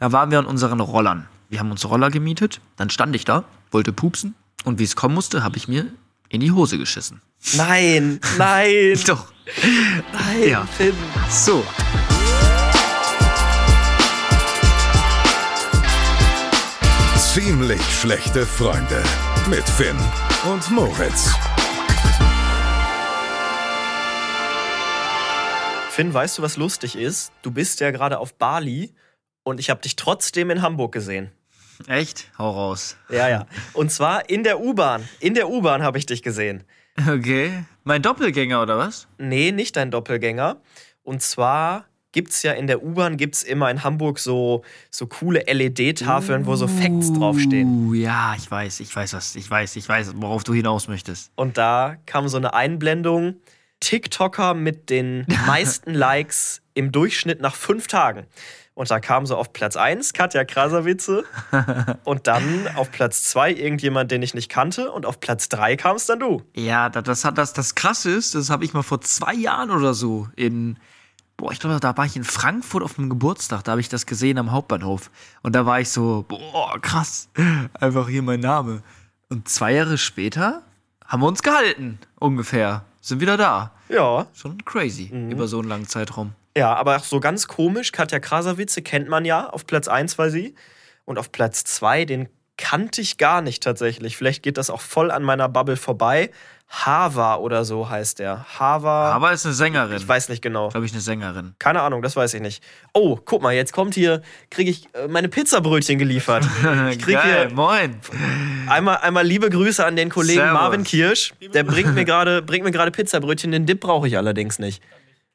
Da waren wir an unseren Rollern. Wir haben uns Roller gemietet. Dann stand ich da, wollte pupsen. Und wie es kommen musste, habe ich mir in die Hose geschissen. Nein, nein. Doch. Nein, Ja. Finn. So. Ziemlich schlechte Freunde mit Finn und Moritz. Finn, weißt du, was lustig ist? Du bist ja gerade auf Bali und ich habe dich trotzdem in Hamburg gesehen. Echt? Hau raus. Ja, ja. Und zwar in der U-Bahn. In der U-Bahn habe ich dich gesehen. Okay. Mein Doppelgänger oder was? Nee, nicht dein Doppelgänger. Und zwar gibt's ja in der U-Bahn gibt's immer in Hamburg so, so coole LED-Tafeln, wo so Facts draufstehen. Uh, ja, ich weiß, ich weiß was, ich weiß, ich weiß, worauf du hinaus möchtest. Und da kam so eine Einblendung. TikToker mit den meisten Likes im Durchschnitt nach fünf Tagen. Und da kam so auf Platz 1 Katja Krasavice und dann auf Platz 2 irgendjemand, den ich nicht kannte und auf Platz 3 kamst dann du. Ja, das, das hat das, das krasse ist, das habe ich mal vor zwei Jahren oder so in, boah, ich glaube, da war ich in Frankfurt auf einem Geburtstag, da habe ich das gesehen am Hauptbahnhof. Und da war ich so, boah, krass, einfach hier mein Name. Und zwei Jahre später haben wir uns gehalten, ungefähr. Sind wieder da. Ja, Schon crazy, über so einen langen Zeitraum. Ja, aber auch so ganz komisch, Katja Krasavice kennt man ja, auf Platz 1 war sie. Und auf Platz 2, den kannte ich gar nicht tatsächlich. Vielleicht geht das auch voll an meiner Bubble vorbei. Hava oder so heißt der. Hava. Aber ist eine Sängerin. Ich weiß nicht genau. glaube ich, eine Sängerin. Keine Ahnung, das weiß ich nicht. Oh, guck mal, jetzt kommt hier, kriege ich äh, meine Pizzabrötchen geliefert. Ich krieg Geil, hier moin. einmal, einmal liebe Grüße an den Kollegen Servus. Marvin Kirsch. Der bringt mir gerade bringt mir gerade Pizzabrötchen. Den Dip brauche ich allerdings nicht.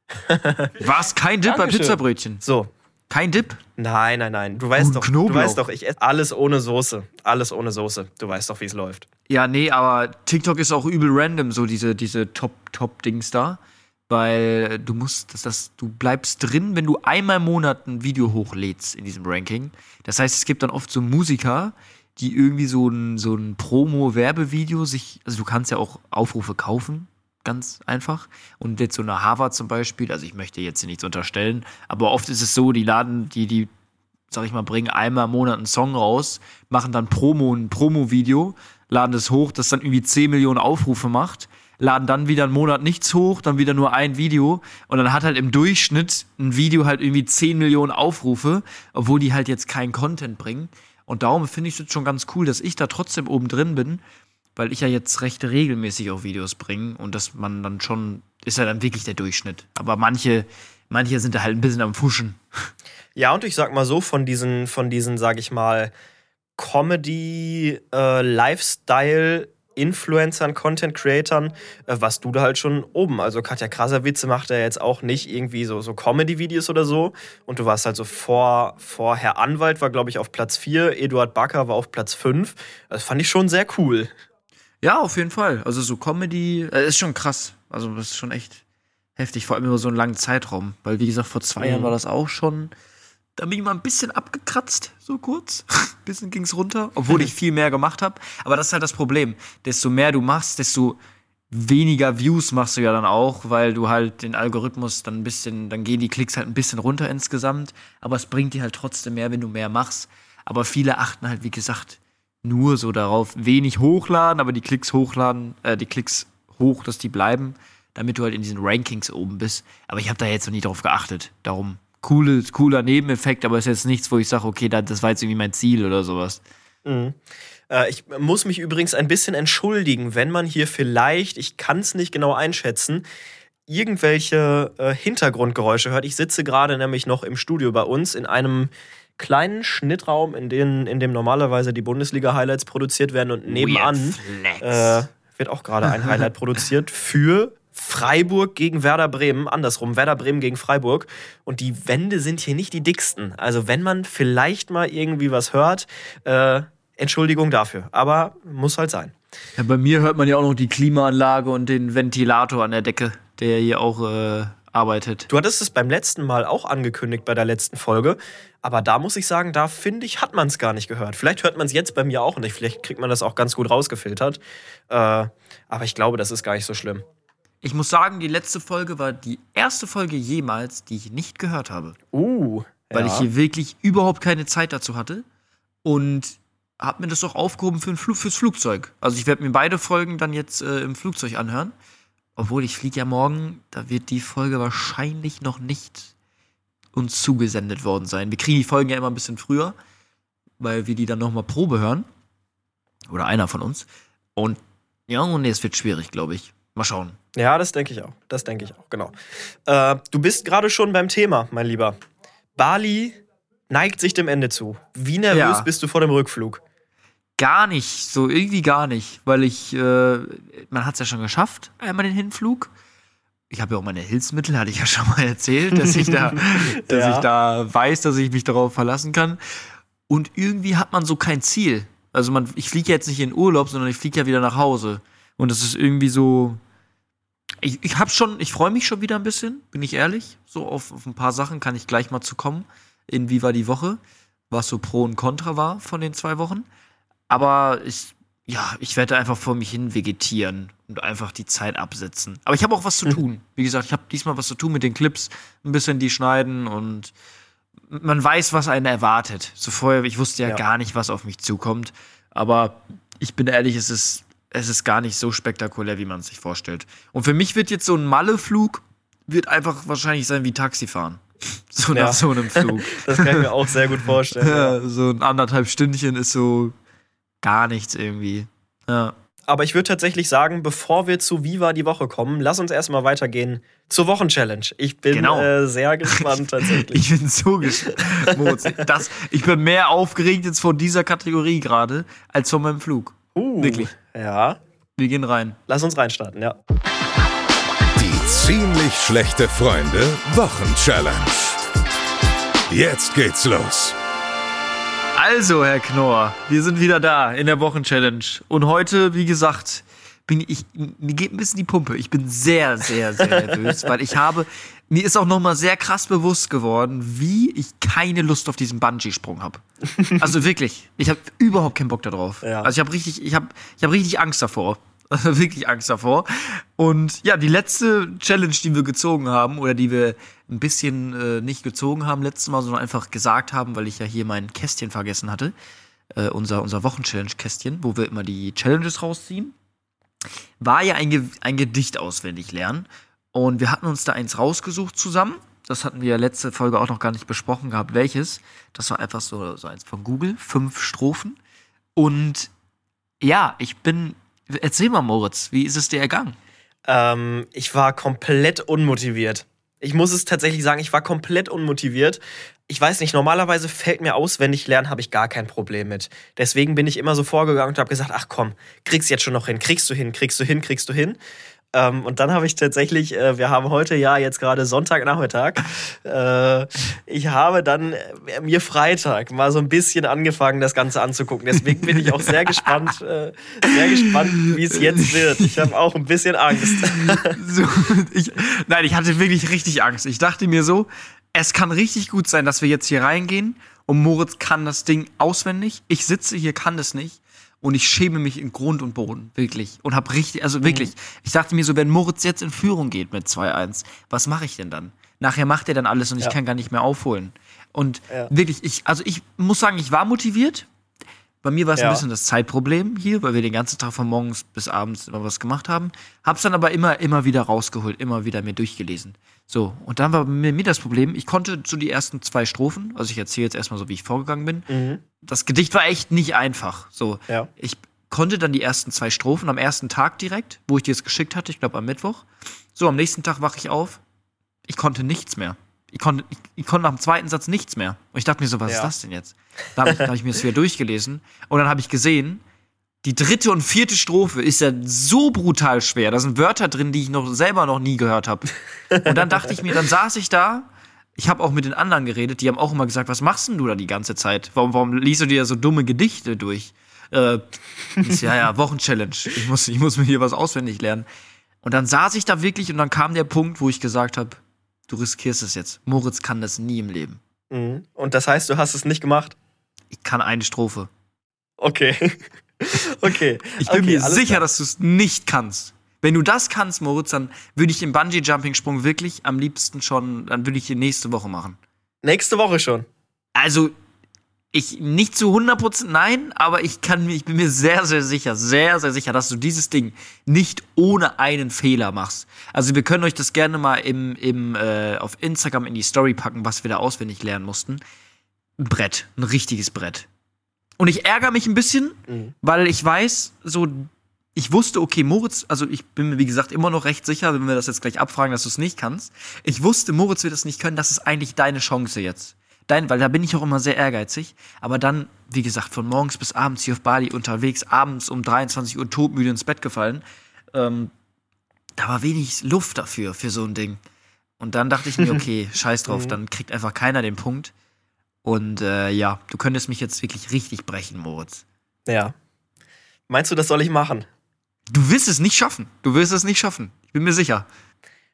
Was? Kein Dip bei Dankeschön. Pizzabrötchen? So. Kein Dip? Nein, nein, nein. Du weißt Und doch, du weißt doch, ich esse alles ohne Soße. Alles ohne Soße. Du weißt doch, wie es läuft. Ja, nee, aber TikTok ist auch übel random, so diese, diese Top-Top-Dings da. Weil du musst, das, das, du bleibst drin, wenn du einmal im Monat ein Video hochlädst in diesem Ranking. Das heißt, es gibt dann oft so Musiker, die irgendwie so ein, so ein Promo-Werbevideo sich, also du kannst ja auch Aufrufe kaufen, ganz einfach. Und jetzt so eine Harvard zum Beispiel, also ich möchte jetzt hier nichts unterstellen, aber oft ist es so, die laden, die, die, sag ich mal, bringen einmal im Monat einen Song raus, machen dann Promo, ein Promo-Video, laden das hoch, das dann irgendwie 10 Millionen Aufrufe macht, laden dann wieder einen Monat nichts hoch, dann wieder nur ein Video und dann hat halt im Durchschnitt ein Video halt irgendwie 10 Millionen Aufrufe, obwohl die halt jetzt keinen Content bringen. Und darum finde ich es schon ganz cool, dass ich da trotzdem oben drin bin, weil ich ja jetzt recht regelmäßig auch Videos bringe und dass man dann schon, ist ja dann wirklich der Durchschnitt. Aber manche, manche sind da halt ein bisschen am Fuschen. Ja, und ich sag mal so, von diesen, von diesen, sag ich mal, Comedy, äh, Lifestyle, Influencern, Content Creatern, äh, was du da halt schon oben. Also Katja Krasavice macht ja jetzt auch nicht irgendwie so, so Comedy-Videos oder so. Und du warst halt so vor, vor Herr Anwalt war, glaube ich, auf Platz 4, Eduard Backer war auf Platz 5. Das fand ich schon sehr cool. Ja, auf jeden Fall. Also so Comedy, äh, ist schon krass. Also das ist schon echt heftig, vor allem über so einen langen Zeitraum. Weil, wie gesagt, vor zwei Mhm. Jahren war das auch schon. Da bin ich mal ein bisschen abgekratzt, so kurz. Ein bisschen ging's runter, obwohl ich viel mehr gemacht habe. Aber das ist halt das Problem. Desto mehr du machst, desto weniger Views machst du ja dann auch, weil du halt den Algorithmus dann ein bisschen, dann gehen die Klicks halt ein bisschen runter insgesamt. Aber es bringt dir halt trotzdem mehr, wenn du mehr machst. Aber viele achten halt, wie gesagt, nur so darauf, wenig hochladen, aber die Klicks hochladen, äh, die Klicks hoch, dass die bleiben, damit du halt in diesen Rankings oben bist. Aber ich habe da jetzt noch nie drauf geachtet. Darum coole, cooler Nebeneffekt, aber ist jetzt nichts, wo ich sage, okay, da- das war jetzt irgendwie mein Ziel oder sowas. Äh, ich muss mich übrigens ein bisschen entschuldigen, wenn man hier vielleicht, ich kann es nicht genau einschätzen, irgendwelche äh, Hintergrundgeräusche hört. Ich sitze gerade nämlich noch im Studio bei uns in einem kleinen Schnittraum, in, den, in dem normalerweise die Bundesliga-Highlights produziert werden und nebenan äh, wird auch gerade ein Highlight produziert für Freiburg gegen Werder Bremen, andersrum, Werder Bremen gegen Freiburg. Und die Wände sind hier nicht die dicksten. Also wenn man vielleicht mal irgendwie was hört, äh, Entschuldigung dafür. Aber muss halt sein. Ja, bei mir hört man ja auch noch die Klimaanlage und den Ventilator an der Decke, der hier auch äh, arbeitet. Du hattest es beim letzten Mal auch angekündigt bei der letzten Folge. Aber da muss ich sagen, da finde ich, hat man es gar nicht gehört. Vielleicht hört man es jetzt bei mir auch nicht. Vielleicht kriegt man das auch ganz gut rausgefiltert. Äh, aber ich glaube, das ist gar nicht so schlimm. Ich muss sagen, die letzte Folge war die erste Folge jemals, die ich nicht gehört habe. Uh, weil Ja. ich hier wirklich überhaupt keine Zeit dazu hatte. Und habe mir das auch aufgehoben für ein Flu fürs Flugzeug. Also ich werde mir beide Folgen dann jetzt äh, im Flugzeug anhören. Obwohl ich fliege ja morgen, da wird die Folge wahrscheinlich noch nicht uns zugesendet worden sein. Wir kriegen die Folgen ja immer ein bisschen früher, weil wir die dann nochmal Probe hören. Oder einer von uns. Und ja, und nee, es wird schwierig, glaube ich. Mal schauen. Ja, das denke ich auch. Das denke ich auch, genau. Äh, du bist gerade schon beim Thema, mein Lieber. Bali neigt sich dem Ende zu. Wie nervös Ja. bist du vor dem Rückflug? Gar nicht, so irgendwie gar nicht, weil ich, äh, man hat es ja schon geschafft, einmal den Hinflug. Ich habe ja auch meine Hilfsmittel, hatte ich ja schon mal erzählt, dass ich da, dass Ja. ich da weiß, dass ich mich darauf verlassen kann. Und irgendwie hat man so kein Ziel. Also man, ich fliege jetzt nicht in Urlaub, sondern ich fliege ja wieder nach Hause. Und das ist irgendwie so. Ich, ich habe schon, ich freue mich schon wieder ein bisschen, bin ich ehrlich. So auf, auf ein paar Sachen kann ich gleich mal zu kommen. In wie war die Woche? Was so Pro und Contra war von den zwei Wochen. Aber ich, ja, ich werde einfach vor mich hin vegetieren und einfach die Zeit absetzen. Aber ich habe auch was zu tun. Wie gesagt, ich habe diesmal was zu tun mit den Clips, ein bisschen die schneiden und man weiß, was einen erwartet. So vorher, ich wusste ja, Ja. gar nicht, was auf mich zukommt. Aber ich bin ehrlich, es ist, es ist gar nicht so spektakulär, wie man es sich vorstellt. Und für mich wird jetzt so ein Malle-Flug, wird einfach wahrscheinlich sein wie Taxifahren. So Ja. nach so einem Flug. Das kann ich mir auch sehr gut vorstellen. ja. Ja, so ein anderthalb Stündchen ist so gar nichts irgendwie. Ja. Aber ich würde tatsächlich sagen, bevor wir zu Viva die Woche kommen, lass uns erstmal weitergehen zur Wochenchallenge. Ich bin Genau. äh, sehr gespannt tatsächlich. Ich bin so gespannt. Das, ich bin mehr aufgeregt jetzt von dieser Kategorie gerade als von meinem Flug. Uh, Wirklich. Ja, Wir gehen rein. lass uns reinstarten, ja. Die ziemlich schlechte Freunde Wochenchallenge. Jetzt geht's los. Also, Herr Knorr, wir sind wieder da in der Wochenchallenge. Und heute, wie gesagt, bin ich, mir geht ein bisschen die Pumpe. Ich bin sehr, sehr, sehr nervös, weil ich habe, mir ist auch nochmal sehr krass bewusst geworden, wie ich keine Lust auf diesen Bungee-Sprung habe. Also wirklich, ich habe überhaupt keinen Bock darauf. Ja. Also ich habe richtig, ich habe, ich habe richtig Angst davor. Also wirklich Angst davor. Und ja, die letzte Challenge, die wir gezogen haben, oder die wir ein bisschen äh, nicht gezogen haben letztes Mal, sondern einfach gesagt haben, weil ich ja hier mein Kästchen vergessen hatte, äh, unser, unser Wochenchallenge-Kästchen, wo wir immer die Challenges rausziehen, war ja ein, Ge ein Gedicht auswendig lernen. Und wir hatten uns da eins rausgesucht zusammen. Das hatten wir ja letzte Folge auch noch gar nicht besprochen gehabt, welches. Das war einfach so, so eins von Google, fünf Strophen. Und ja, ich bin. Erzähl mal, Moritz, wie ist es dir ergangen? Ähm, ich war komplett unmotiviert. Ich muss es tatsächlich sagen, ich war komplett unmotiviert. Ich weiß nicht, normalerweise fällt mir auswendig lernen, habe ich gar kein Problem mit. Deswegen bin ich immer so vorgegangen und habe gesagt, ach komm, kriegst jetzt schon noch hin, kriegst du hin, kriegst du hin, kriegst du hin. Ähm, und dann habe ich tatsächlich, äh, wir haben heute ja jetzt gerade Sonntagnachmittag, äh, ich habe dann äh, mir Freitag mal so ein bisschen angefangen, das Ganze anzugucken. Deswegen bin ich auch sehr gespannt, äh, sehr gespannt, wie es jetzt wird. Ich habe auch ein bisschen Angst. So, ich, nein, ich hatte wirklich richtig Angst. Ich dachte mir so, es kann richtig gut sein, dass wir jetzt hier reingehen und Moritz kann das Ding auswendig. Ich sitze hier, kann das nicht. Und ich schäme mich in Grund und Boden, wirklich. Und hab richtig, also wirklich, ich dachte mir so, wenn Moritz jetzt in Führung geht mit 2-1, was mache ich denn dann? Nachher macht er dann alles und ich Ja. kann gar nicht mehr aufholen. Und Ja. wirklich, ich, also ich muss sagen, ich war motiviert. Bei mir war es Ja. ein bisschen das Zeitproblem hier, weil wir den ganzen Tag von morgens bis abends immer was gemacht haben. Hab's dann aber immer, immer wieder rausgeholt, immer wieder mir durchgelesen. So, und dann war mir, mir das Problem, ich konnte zu die ersten zwei Strophen, also ich erzähle jetzt erstmal so, wie ich vorgegangen bin. Mhm. Das Gedicht war echt nicht einfach. So, Ja. ich konnte dann die ersten zwei Strophen am ersten Tag direkt, wo ich dir es geschickt hatte, ich glaube am Mittwoch. So, am nächsten Tag wache ich auf. Ich konnte nichts mehr. Ich konnte, ich, ich konnte nach dem zweiten Satz nichts mehr. Und ich dachte mir so, was Ja. ist das denn jetzt? Da habe ich, hab ich mir das wieder durchgelesen. Und dann habe ich gesehen, die dritte und vierte Strophe ist ja so brutal schwer. Da sind Wörter drin, die ich noch selber noch nie gehört habe. Und dann dachte ich mir, dann saß ich da. Ich habe auch mit den anderen geredet, die haben auch immer gesagt, was machst denn du da die ganze Zeit? Warum, warum liest du dir so dumme Gedichte durch? Äh, ist ja, ja, Wochenchallenge. Ich muss, ich muss mir hier was auswendig lernen. Und dann saß ich da wirklich und dann kam der Punkt, wo ich gesagt habe, du riskierst es jetzt. Moritz kann das nie im Leben. Mhm. Und das heißt, du hast es nicht gemacht? Ich kann eine Strophe. Okay. okay. Ich bin okay, mir sicher, klar. dass du es nicht kannst. Wenn du das kannst, Moritz, dann würde ich den Bungee-Jumping-Sprung wirklich am liebsten schon, dann würde ich den nächste Woche machen. Nächste Woche schon. Also, ich nicht zu 100% nein, aber ich kann mir, ich bin mir sehr, sehr sicher, sehr, sehr sicher, dass du dieses Ding nicht ohne einen Fehler machst. Also wir können euch das gerne mal im, im, äh, auf Instagram in die Story packen, was wir da auswendig lernen mussten. Ein Brett, ein richtiges Brett. Und ich ärgere mich ein bisschen, Mhm. weil ich weiß, so, ich wusste, okay, Moritz, also ich bin mir, wie gesagt, immer noch recht sicher, wenn wir das jetzt gleich abfragen, dass du es nicht kannst. Ich wusste, Moritz wird es nicht können, das ist eigentlich deine Chance jetzt. Dein, weil da bin ich auch immer sehr ehrgeizig. Aber dann, wie gesagt, von morgens bis abends hier auf Bali unterwegs, abends um 23 Uhr todmüde ins Bett gefallen. Ähm, da war wenig Luft dafür, für so ein Ding. Und dann dachte ich mir, okay, scheiß drauf, Mhm. dann kriegt einfach keiner den Punkt. Und äh, ja, du könntest mich jetzt wirklich richtig brechen, Moritz. Ja. Meinst du, das soll ich machen? Du wirst es nicht schaffen. Du wirst es nicht schaffen. Ich bin mir sicher.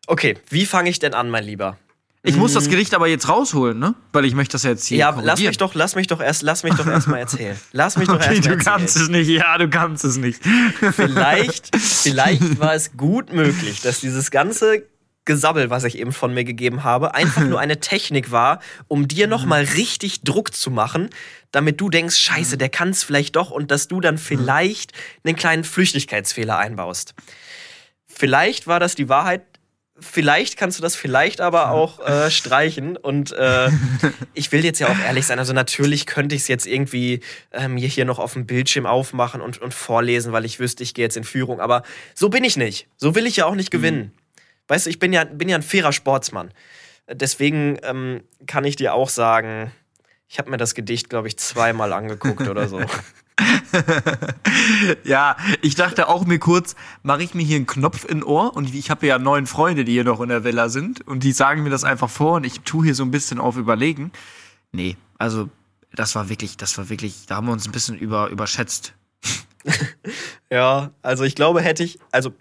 Okay, wie fange ich denn an, mein Lieber? Ich muss das Gericht aber jetzt rausholen, ne? Weil ich möchte das jetzt hier Mhm. Ja, lass mich doch, lass mich doch erst, lass mich doch erst mal erzählen. Lass mich doch Okay, erst mal du erzählen. kannst es nicht. Ja, du kannst es nicht. vielleicht, vielleicht war es gut möglich, dass dieses ganze Gesabbel, was ich eben von mir gegeben habe, einfach nur eine Technik war, um dir nochmal richtig Druck zu machen, damit du denkst, scheiße, der kann es vielleicht doch und dass du dann vielleicht einen kleinen Flüchtigkeitsfehler einbaust. Vielleicht war das die Wahrheit. Vielleicht kannst du das vielleicht aber auch äh, streichen. Und äh, ich will jetzt ja auch ehrlich sein. Also natürlich könnte ich es jetzt irgendwie äh, mir hier noch auf dem Bildschirm aufmachen und, und vorlesen, weil ich wüsste, ich gehe jetzt in Führung. Aber so bin ich nicht. So will ich ja auch nicht gewinnen. Weißt du, ich bin ja, bin ja ein fairer Sportsmann. Deswegen ähm, kann ich dir auch sagen, ich habe mir das Gedicht, glaube ich, zweimal angeguckt oder so. ja, ich dachte auch mir kurz, mache ich mir hier einen Knopf in Ohr und ich habe ja neun Freunde, die hier noch in der Villa sind und die sagen mir das einfach vor und ich tue hier so ein bisschen auf Überlegen. Nee, also das war wirklich, das war wirklich, da haben wir uns ein bisschen über, überschätzt. Ja, also ich glaube, hätte ich, also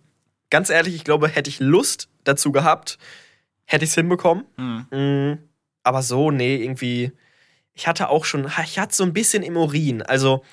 ganz ehrlich, ich glaube, hätte ich Lust dazu gehabt, hätte ich es hinbekommen. Hm. Mm, aber so, nee, irgendwie. Ich hatte auch schon, ich hatte so ein bisschen im Urin. Also,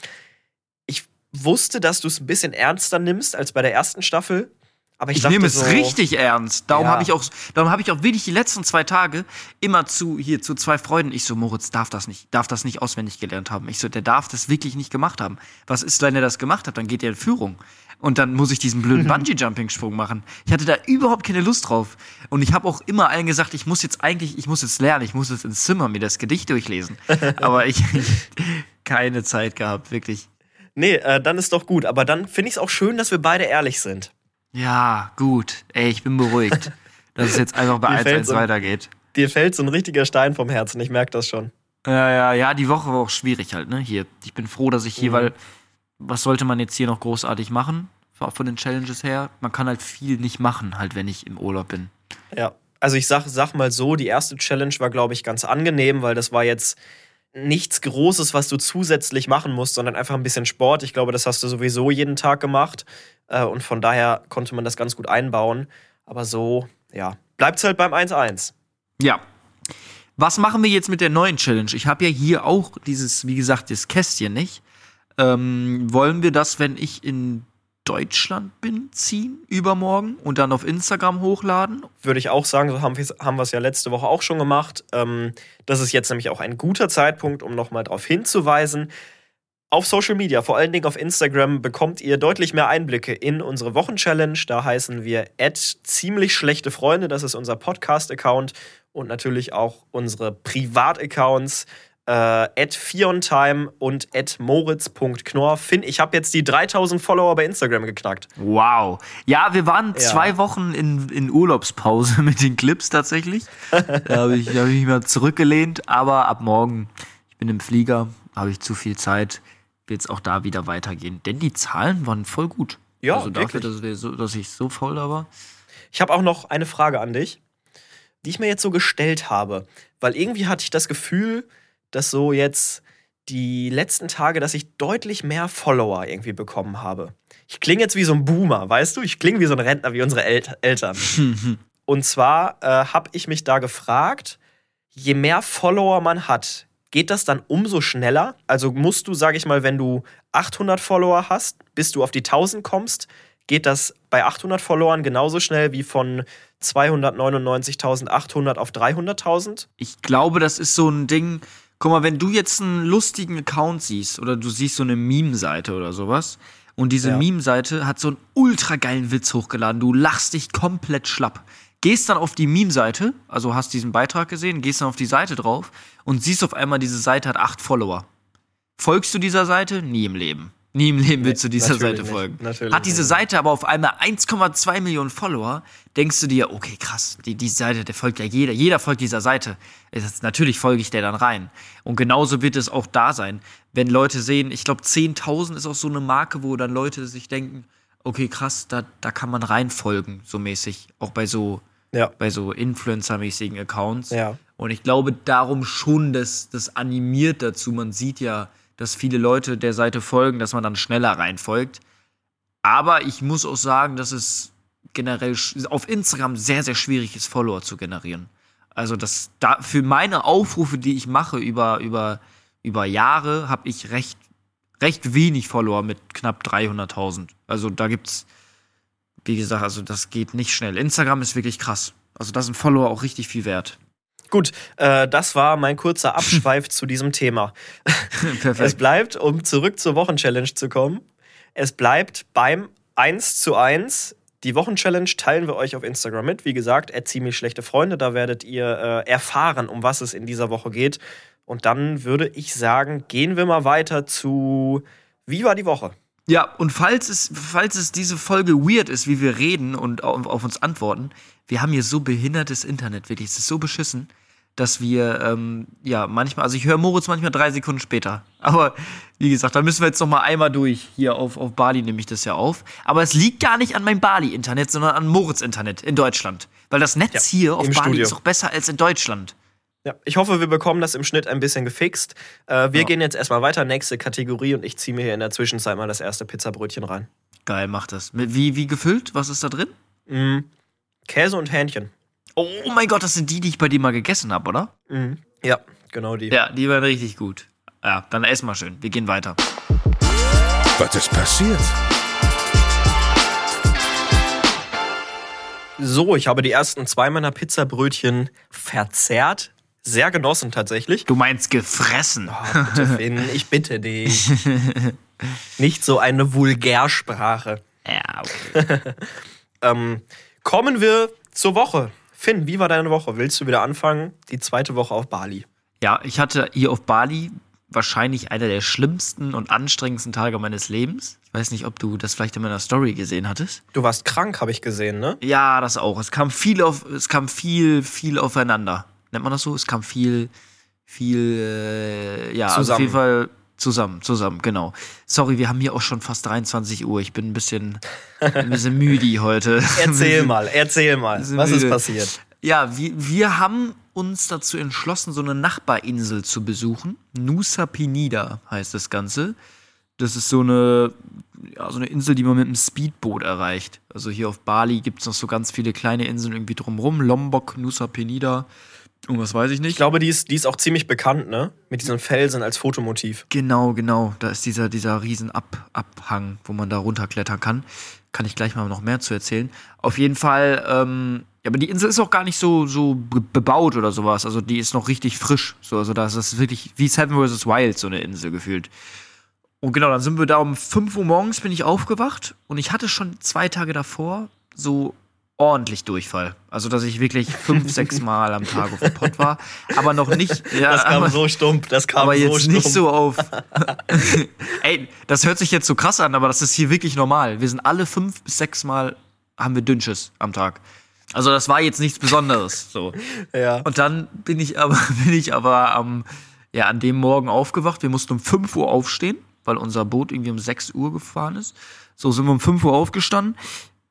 wusste, dass du es ein bisschen ernster nimmst als bei der ersten Staffel. Aber ich, Ich, nehme es so, richtig ernst. Darum Ja. habe ich auch, darum habe ich auch wirklich die letzten zwei Tage immer zu hier zu zwei Freunden. Ich so, Moritz darf das nicht, darf das nicht auswendig gelernt haben. Ich so, der darf das wirklich nicht gemacht haben. Was ist, wenn er das gemacht hat? Dann geht er in Führung und dann muss ich diesen blöden Bungee Jumping Sprung machen. Ich hatte da überhaupt keine Lust drauf und ich habe auch immer allen gesagt, ich muss jetzt eigentlich, ich muss jetzt lernen, ich muss jetzt ins Zimmer mir das Gedicht durchlesen. Aber ich, ich keine Zeit gehabt, wirklich. Nee, äh, dann ist doch gut. Aber dann finde ich es auch schön, dass wir beide ehrlich sind. Ja, gut. Ey, ich bin beruhigt, dass es jetzt einfach bei Mir fällt's 1-1 um- weitergeht. Dir fällt so ein richtiger Stein vom Herzen, ich merke das schon. Ja, ja, ja, die Woche war auch schwierig halt, ne? Hier. Ich bin froh, dass ich hier, Mhm. weil was sollte man jetzt hier noch großartig machen? Von den Challenges her. Man kann halt viel nicht machen, halt, wenn ich im Urlaub bin. Ja, also ich sag, sag mal so, die erste Challenge war, glaube ich, ganz angenehm, weil das war jetzt nichts Großes, was du zusätzlich machen musst, sondern einfach ein bisschen Sport. Ich glaube, das hast du sowieso jeden Tag gemacht. Äh, und von daher konnte man das ganz gut einbauen. Aber so, ja, bleibt's halt beim 1-1. Ja. Was machen wir jetzt mit der neuen Challenge? Ich habe ja hier auch dieses, wie gesagt, das Kästchen nicht. Ähm, wollen wir das, wenn ich in Deutschland bin, ziehen übermorgen und dann auf Instagram hochladen? Würde ich auch sagen, so haben wir haben es ja letzte Woche auch schon gemacht. Ähm, das ist jetzt nämlich auch ein guter Zeitpunkt, um nochmal darauf hinzuweisen. Auf Social Media, vor allen Dingen auf Instagram, bekommt ihr deutlich mehr Einblicke in unsere Wochenchallenge. Da heißen wir ziemlich schlechte Freunde. Das ist unser Podcast-Account und natürlich auch unsere Privat-Accounts. Äh, Fiontime und moritz.knorr. Finn, ich habe jetzt die 3000 Follower bei Instagram geknackt. Wow. Ja, wir waren Ja. zwei Wochen in, in Urlaubspause mit den Clips tatsächlich. da habe ich, hab ich mich mal zurückgelehnt, aber ab morgen, ich bin im Flieger, habe ich zu viel Zeit, wird es auch da wieder weitergehen. Denn die Zahlen waren voll gut. Ja, also dafür, dass, so, dass ich so faul da war. Ich habe auch noch eine Frage an dich, die ich mir jetzt so gestellt habe. Weil irgendwie hatte ich das Gefühl, dass so jetzt die letzten Tage, dass ich deutlich mehr Follower irgendwie bekommen habe. Ich klinge jetzt wie so ein Boomer, weißt du? Ich klinge wie so ein Rentner, wie unsere El Eltern. Und zwar äh, habe ich mich da gefragt, je mehr Follower man hat, geht das dann umso schneller? Also musst du, sage ich mal, wenn du 800 Follower hast, bis du auf die 1000 kommst, geht das bei 800 Followern genauso schnell wie von 299.800 auf 300.000? Ich glaube, das ist so ein Ding. Guck mal, wenn du jetzt einen lustigen Account siehst oder du siehst so eine Meme-Seite oder sowas und diese Ja. Meme-Seite hat so einen ultra geilen Witz hochgeladen, du lachst dich komplett schlapp. Gehst dann auf die Meme-Seite, also hast diesen Beitrag gesehen, gehst dann auf die Seite drauf und siehst auf einmal, diese Seite hat acht Follower. Folgst du dieser Seite? Nie im Leben. Nie im Leben willst du dieser Seite nicht. folgen. Natürlich Hat diese nicht. Seite aber auf einmal 1,2 Millionen Follower, denkst du dir, okay, krass, die, die Seite, der folgt ja jeder. Jeder folgt dieser Seite. Ist, natürlich folge ich der dann rein. Und genauso wird es auch da sein. Wenn Leute sehen, ich glaube, 10.000 ist auch so eine Marke, wo dann Leute sich denken, okay, krass, da, da kann man reinfolgen, so mäßig. Auch bei so, Ja. bei so Influencer-mäßigen Accounts. Ja. Und ich glaube darum schon, dass das animiert dazu. Man sieht ja, dass viele Leute der Seite folgen, dass man dann schneller reinfolgt. Aber ich muss auch sagen, dass es generell auf Instagram sehr, sehr schwierig ist, Follower zu generieren. Also das da für meine Aufrufe, die ich mache über, über, über Jahre, habe ich recht, recht wenig Follower mit knapp 300.000. Also da gibt's, wie gesagt, also das geht nicht schnell. Instagram ist wirklich krass. Also da sind Follower auch richtig viel wert. Gut, äh, das war mein kurzer Abschweif zu diesem Thema. Es Perfekt. bleibt, um zurück zur Wochenchallenge zu kommen, es bleibt beim 1 zu 1. Die Wochenchallenge teilen wir euch auf Instagram mit. Wie gesagt, ziemlich schlechte Freunde. Da werdet ihr äh, erfahren, um was es in dieser Woche geht. Und dann würde ich sagen, gehen wir mal weiter zu Wie war die Woche? Ja, und falls es, falls es diese Folge weird ist, wie wir reden und auf, uns antworten, wir haben hier so behindertes Internet, wirklich. Es ist so beschissen, dass wir, ähm, ja, manchmal, also ich höre Moritz manchmal drei Sekunden später. Aber wie gesagt, da müssen wir jetzt noch mal einmal durch. Hier auf, auf Bali nehme ich das ja auf. Aber es liegt gar nicht an meinem Bali-Internet, sondern an Moritz-Internet in Deutschland. Weil das Netz Ja, hier auf Bali Studio. ist auch besser als in Deutschland. Ja, ich hoffe, wir bekommen das im Schnitt ein bisschen gefixt. Äh, wir Ja. gehen jetzt erstmal weiter. Nächste Kategorie und ich ziehe mir hier in der Zwischenzeit mal das erste Pizzabrötchen rein. Geil, macht das. Mit- Wie, wie gefüllt? Was ist da drin? Mm. Käse und Hähnchen. Oh mein Gott, das sind die, die ich bei dir mal gegessen habe, oder? Mhm. Ja, genau die. Ja, die waren richtig gut. Ja, dann ess mal schön. Wir gehen weiter. Was ist passiert? So, ich habe die ersten zwei meiner Pizzabrötchen verzehrt. Sehr genossen tatsächlich. Du meinst gefressen. Oh, bitte, Finn, ich bitte dich. Nicht so eine Vulgärsprache. Ja, okay. Ähm, kommen wir zur Woche. Finn, wie war deine Woche? Willst du wieder anfangen? Die zweite Woche auf Bali. ja, ich hatte hier auf Bali wahrscheinlich einer der schlimmsten und anstrengendsten Tage meines Lebens. Ich weiß nicht, ob du das vielleicht in meiner Story gesehen hattest. Du warst krank, habe ich gesehen, ne? Ja, das auch. Es kam viel auf, es kam viel, viel aufeinander. Nennt man das so? Es kam viel, viel, äh, ja, also auf Zusammen. jeden Fall zusammen, zusammen, genau. Sorry, wir haben hier auch schon fast 23 Uhr. Ich bin ein bisschen, ein bisschen müde heute. Erzähl mal, erzähl mal. Was ist müde. passiert? Ja, wir, wir haben uns dazu entschlossen, so eine Nachbarinsel zu besuchen. Nusa Penida heißt das Ganze. Das ist so eine, ja, so eine Insel, die man mit einem Speedboot erreicht. Also hier auf Bali gibt es noch so ganz viele kleine Inseln irgendwie drumrum. Lombok, Nusa Penida und was weiß ich nicht. Ich glaube, die ist, die ist auch ziemlich bekannt, ne? Mit diesen Felsen als Fotomotiv. Genau, genau. Da ist dieser, dieser riesen Ab Abhang, wo man da runterklettern kann. Kann ich gleich mal noch mehr zu erzählen. Auf jeden Fall, ähm, ja, aber die Insel ist auch gar nicht so, so be- bebaut oder sowas. Also die ist noch richtig frisch. So, also das ist wirklich wie Seven vs. Wild, so eine Insel gefühlt. Und genau, dann sind wir da um 5 Uhr morgens bin ich aufgewacht und ich hatte schon zwei Tage davor so ordentlich Durchfall. Also, dass ich wirklich fünf, sechs Mal am Tag auf dem Pott war. Aber noch nicht. Ja, Das kam aber- so stumpf, das kam aber so jetzt stumpf. nicht so auf. Ey, das hört sich jetzt so krass an, aber das ist hier wirklich normal. Wir sind alle fünf bis sechs Mal haben wir Dünnschiss am Tag. Also das war jetzt nichts Besonderes. So. Ja. Und dann bin ich aber, bin ich aber am, ja, an dem Morgen aufgewacht. Wir mussten um 5 Uhr aufstehen, weil unser Boot irgendwie um 6 Uhr gefahren ist. So sind wir um 5 Uhr aufgestanden.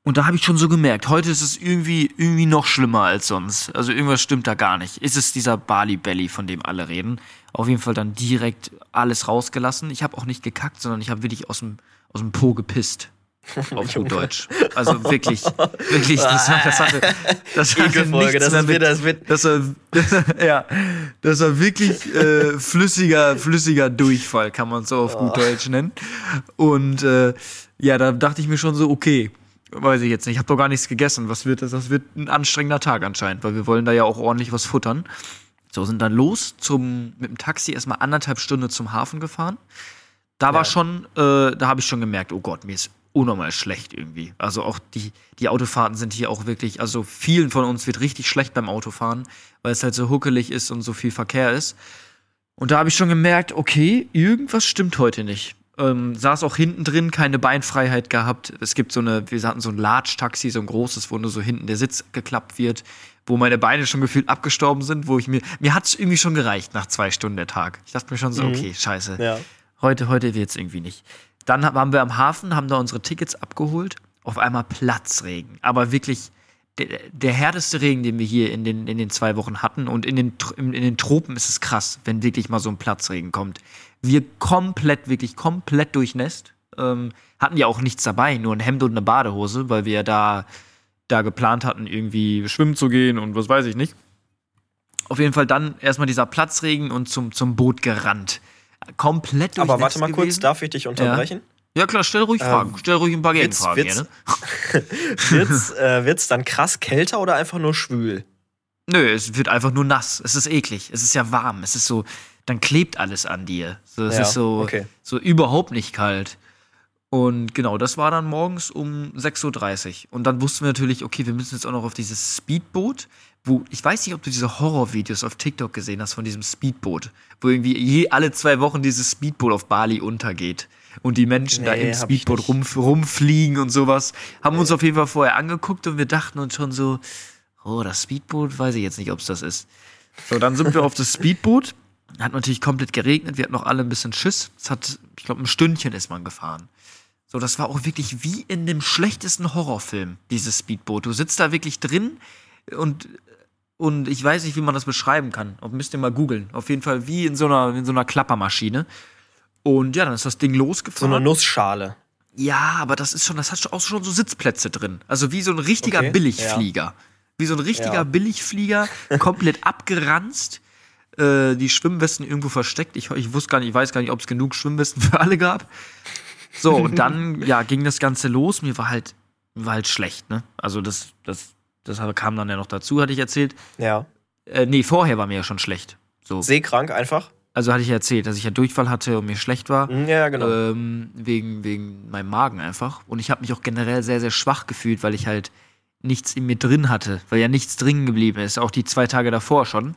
Und da habe ich schon so gemerkt, heute ist es irgendwie, irgendwie noch schlimmer als sonst. Also irgendwas stimmt da gar nicht. Ist es dieser Bali Belly, von dem alle reden? Auf jeden Fall dann direkt alles rausgelassen. Ich habe auch nicht gekackt, sondern ich habe wirklich aus dem, aus dem Po gepisst. Auf gut Deutsch. Also wirklich, wirklich, das, war- das hatte, das hatte Ekelfolge, nichts das mehr ist mit- wieder, das wird. das war, ja, das war wirklich äh, flüssiger, flüssiger Durchfall, kann man so auf gut Deutsch nennen. Und äh, ja, da dachte ich mir schon so, okay, Weiß ich jetzt nicht. Ich habe doch gar nichts gegessen. Was wird das? Das wird ein anstrengender Tag anscheinend, weil wir wollen da ja auch ordentlich was futtern. So, sind dann los zum, mit dem Taxi erstmal anderthalb Stunden zum Hafen gefahren. Da war schon, äh, da habe ich schon gemerkt, oh Gott, mir ist unnormal schlecht irgendwie. Also auch die, die Autofahrten sind hier auch wirklich, also vielen von uns wird richtig schlecht beim Autofahren, weil es halt so huckelig ist und so viel Verkehr ist. Und da habe ich schon gemerkt, okay, irgendwas stimmt heute nicht. Ähm, saß auch hinten drin, keine Beinfreiheit gehabt. Es gibt so eine, wir hatten so ein Large-Taxi, so ein großes, wo nur so hinten der Sitz geklappt wird, wo meine Beine schon gefühlt abgestorben sind, wo ich mir, mir hat es irgendwie schon gereicht nach zwei Stunden der Tag. Ich dachte mir schon so, Mhm. okay, scheiße. Ja. Heute, heute wird's irgendwie nicht. Dann waren wir am Hafen, haben da unsere Tickets abgeholt. Auf einmal Platzregen. Aber wirklich der, der härteste Regen, den wir hier in den, in den zwei Wochen hatten. Und in den, in den Tropen ist es krass, wenn wirklich mal so ein Platzregen kommt. Wir komplett, wirklich komplett durchnässt. Ähm, hatten ja auch nichts dabei, nur ein Hemd und eine Badehose, weil wir ja da, da geplant hatten, irgendwie schwimmen zu gehen und was weiß ich nicht. Auf jeden Fall dann erstmal dieser Platzregen und zum, zum Boot gerannt. Komplett Aber durchnässt warte mal kurz, gewesen. darf ich dich unterbrechen? Ja klar, stell ruhig Fragen. Stell ruhig ein paar wird's- Gegenfragen wird's- gerne. Wird's, äh, wird's dann krass kälter oder einfach nur schwül? Nö, es wird einfach nur nass. Es ist eklig. Es ist ja warm. Es ist so, dann klebt alles an dir. So, es Ja, ist so, okay. so überhaupt nicht kalt. Und genau, das war dann morgens um 6.30 Uhr. Und dann wussten wir natürlich, okay, wir müssen jetzt auch noch auf dieses Speedboot, wo, ich weiß nicht, ob du diese Horrorvideos auf TikTok gesehen hast von diesem Speedboot, wo irgendwie je, alle zwei Wochen dieses Speedboot auf Bali untergeht. Und die Menschen da Nee, im hab ich Speedboot rum, rumfliegen und sowas. Haben uns auf jeden Fall vorher angeguckt und wir dachten uns schon so, oh, das Speedboot, weiß ich jetzt nicht, ob es das ist. So, dann sind wir auf das Speedboot. Hat natürlich komplett geregnet. Wir hatten noch alle ein bisschen Schiss. Es hat, ich glaube, ein Stündchen ist man gefahren. So, das war auch wirklich wie in dem schlechtesten Horrorfilm, dieses Speedboot. Du sitzt da wirklich drin und, und ich weiß nicht, wie man das beschreiben kann. Ob müsst ihr mal googeln. Auf jeden Fall wie in so einer, in so einer Klappermaschine. Und ja, dann ist das Ding So losgefahren. eine Nussschale. Ja, aber das ist schon, das hat auch schon so Sitzplätze drin. Also wie so ein richtiger Okay, Billigflieger. Wie so ein richtiger Ja. Billigflieger, komplett abgeranzt. Äh, die Schwimmwesten irgendwo versteckt. Ich, ich wusste gar nicht, ich weiß gar nicht, ob es genug Schwimmwesten für alle gab. So, und dann, ja, ging das Ganze los. Mir war halt, war halt schlecht, ne? Also das, das, das kam dann ja noch dazu, hatte ich erzählt. Ja. Äh, nee, vorher war mir ja schon schlecht. So. Seekrank einfach. Also hatte ich ja erzählt, dass ich ja Durchfall hatte und mir schlecht war. Mhm, Ja, ja, genau. Ähm, wegen, wegen meinem Magen einfach. Und ich habe mich auch generell sehr, sehr schwach gefühlt, weil ich halt nichts in mir drin hatte, weil ja nichts drin geblieben ist. Auch die zwei Tage davor schon.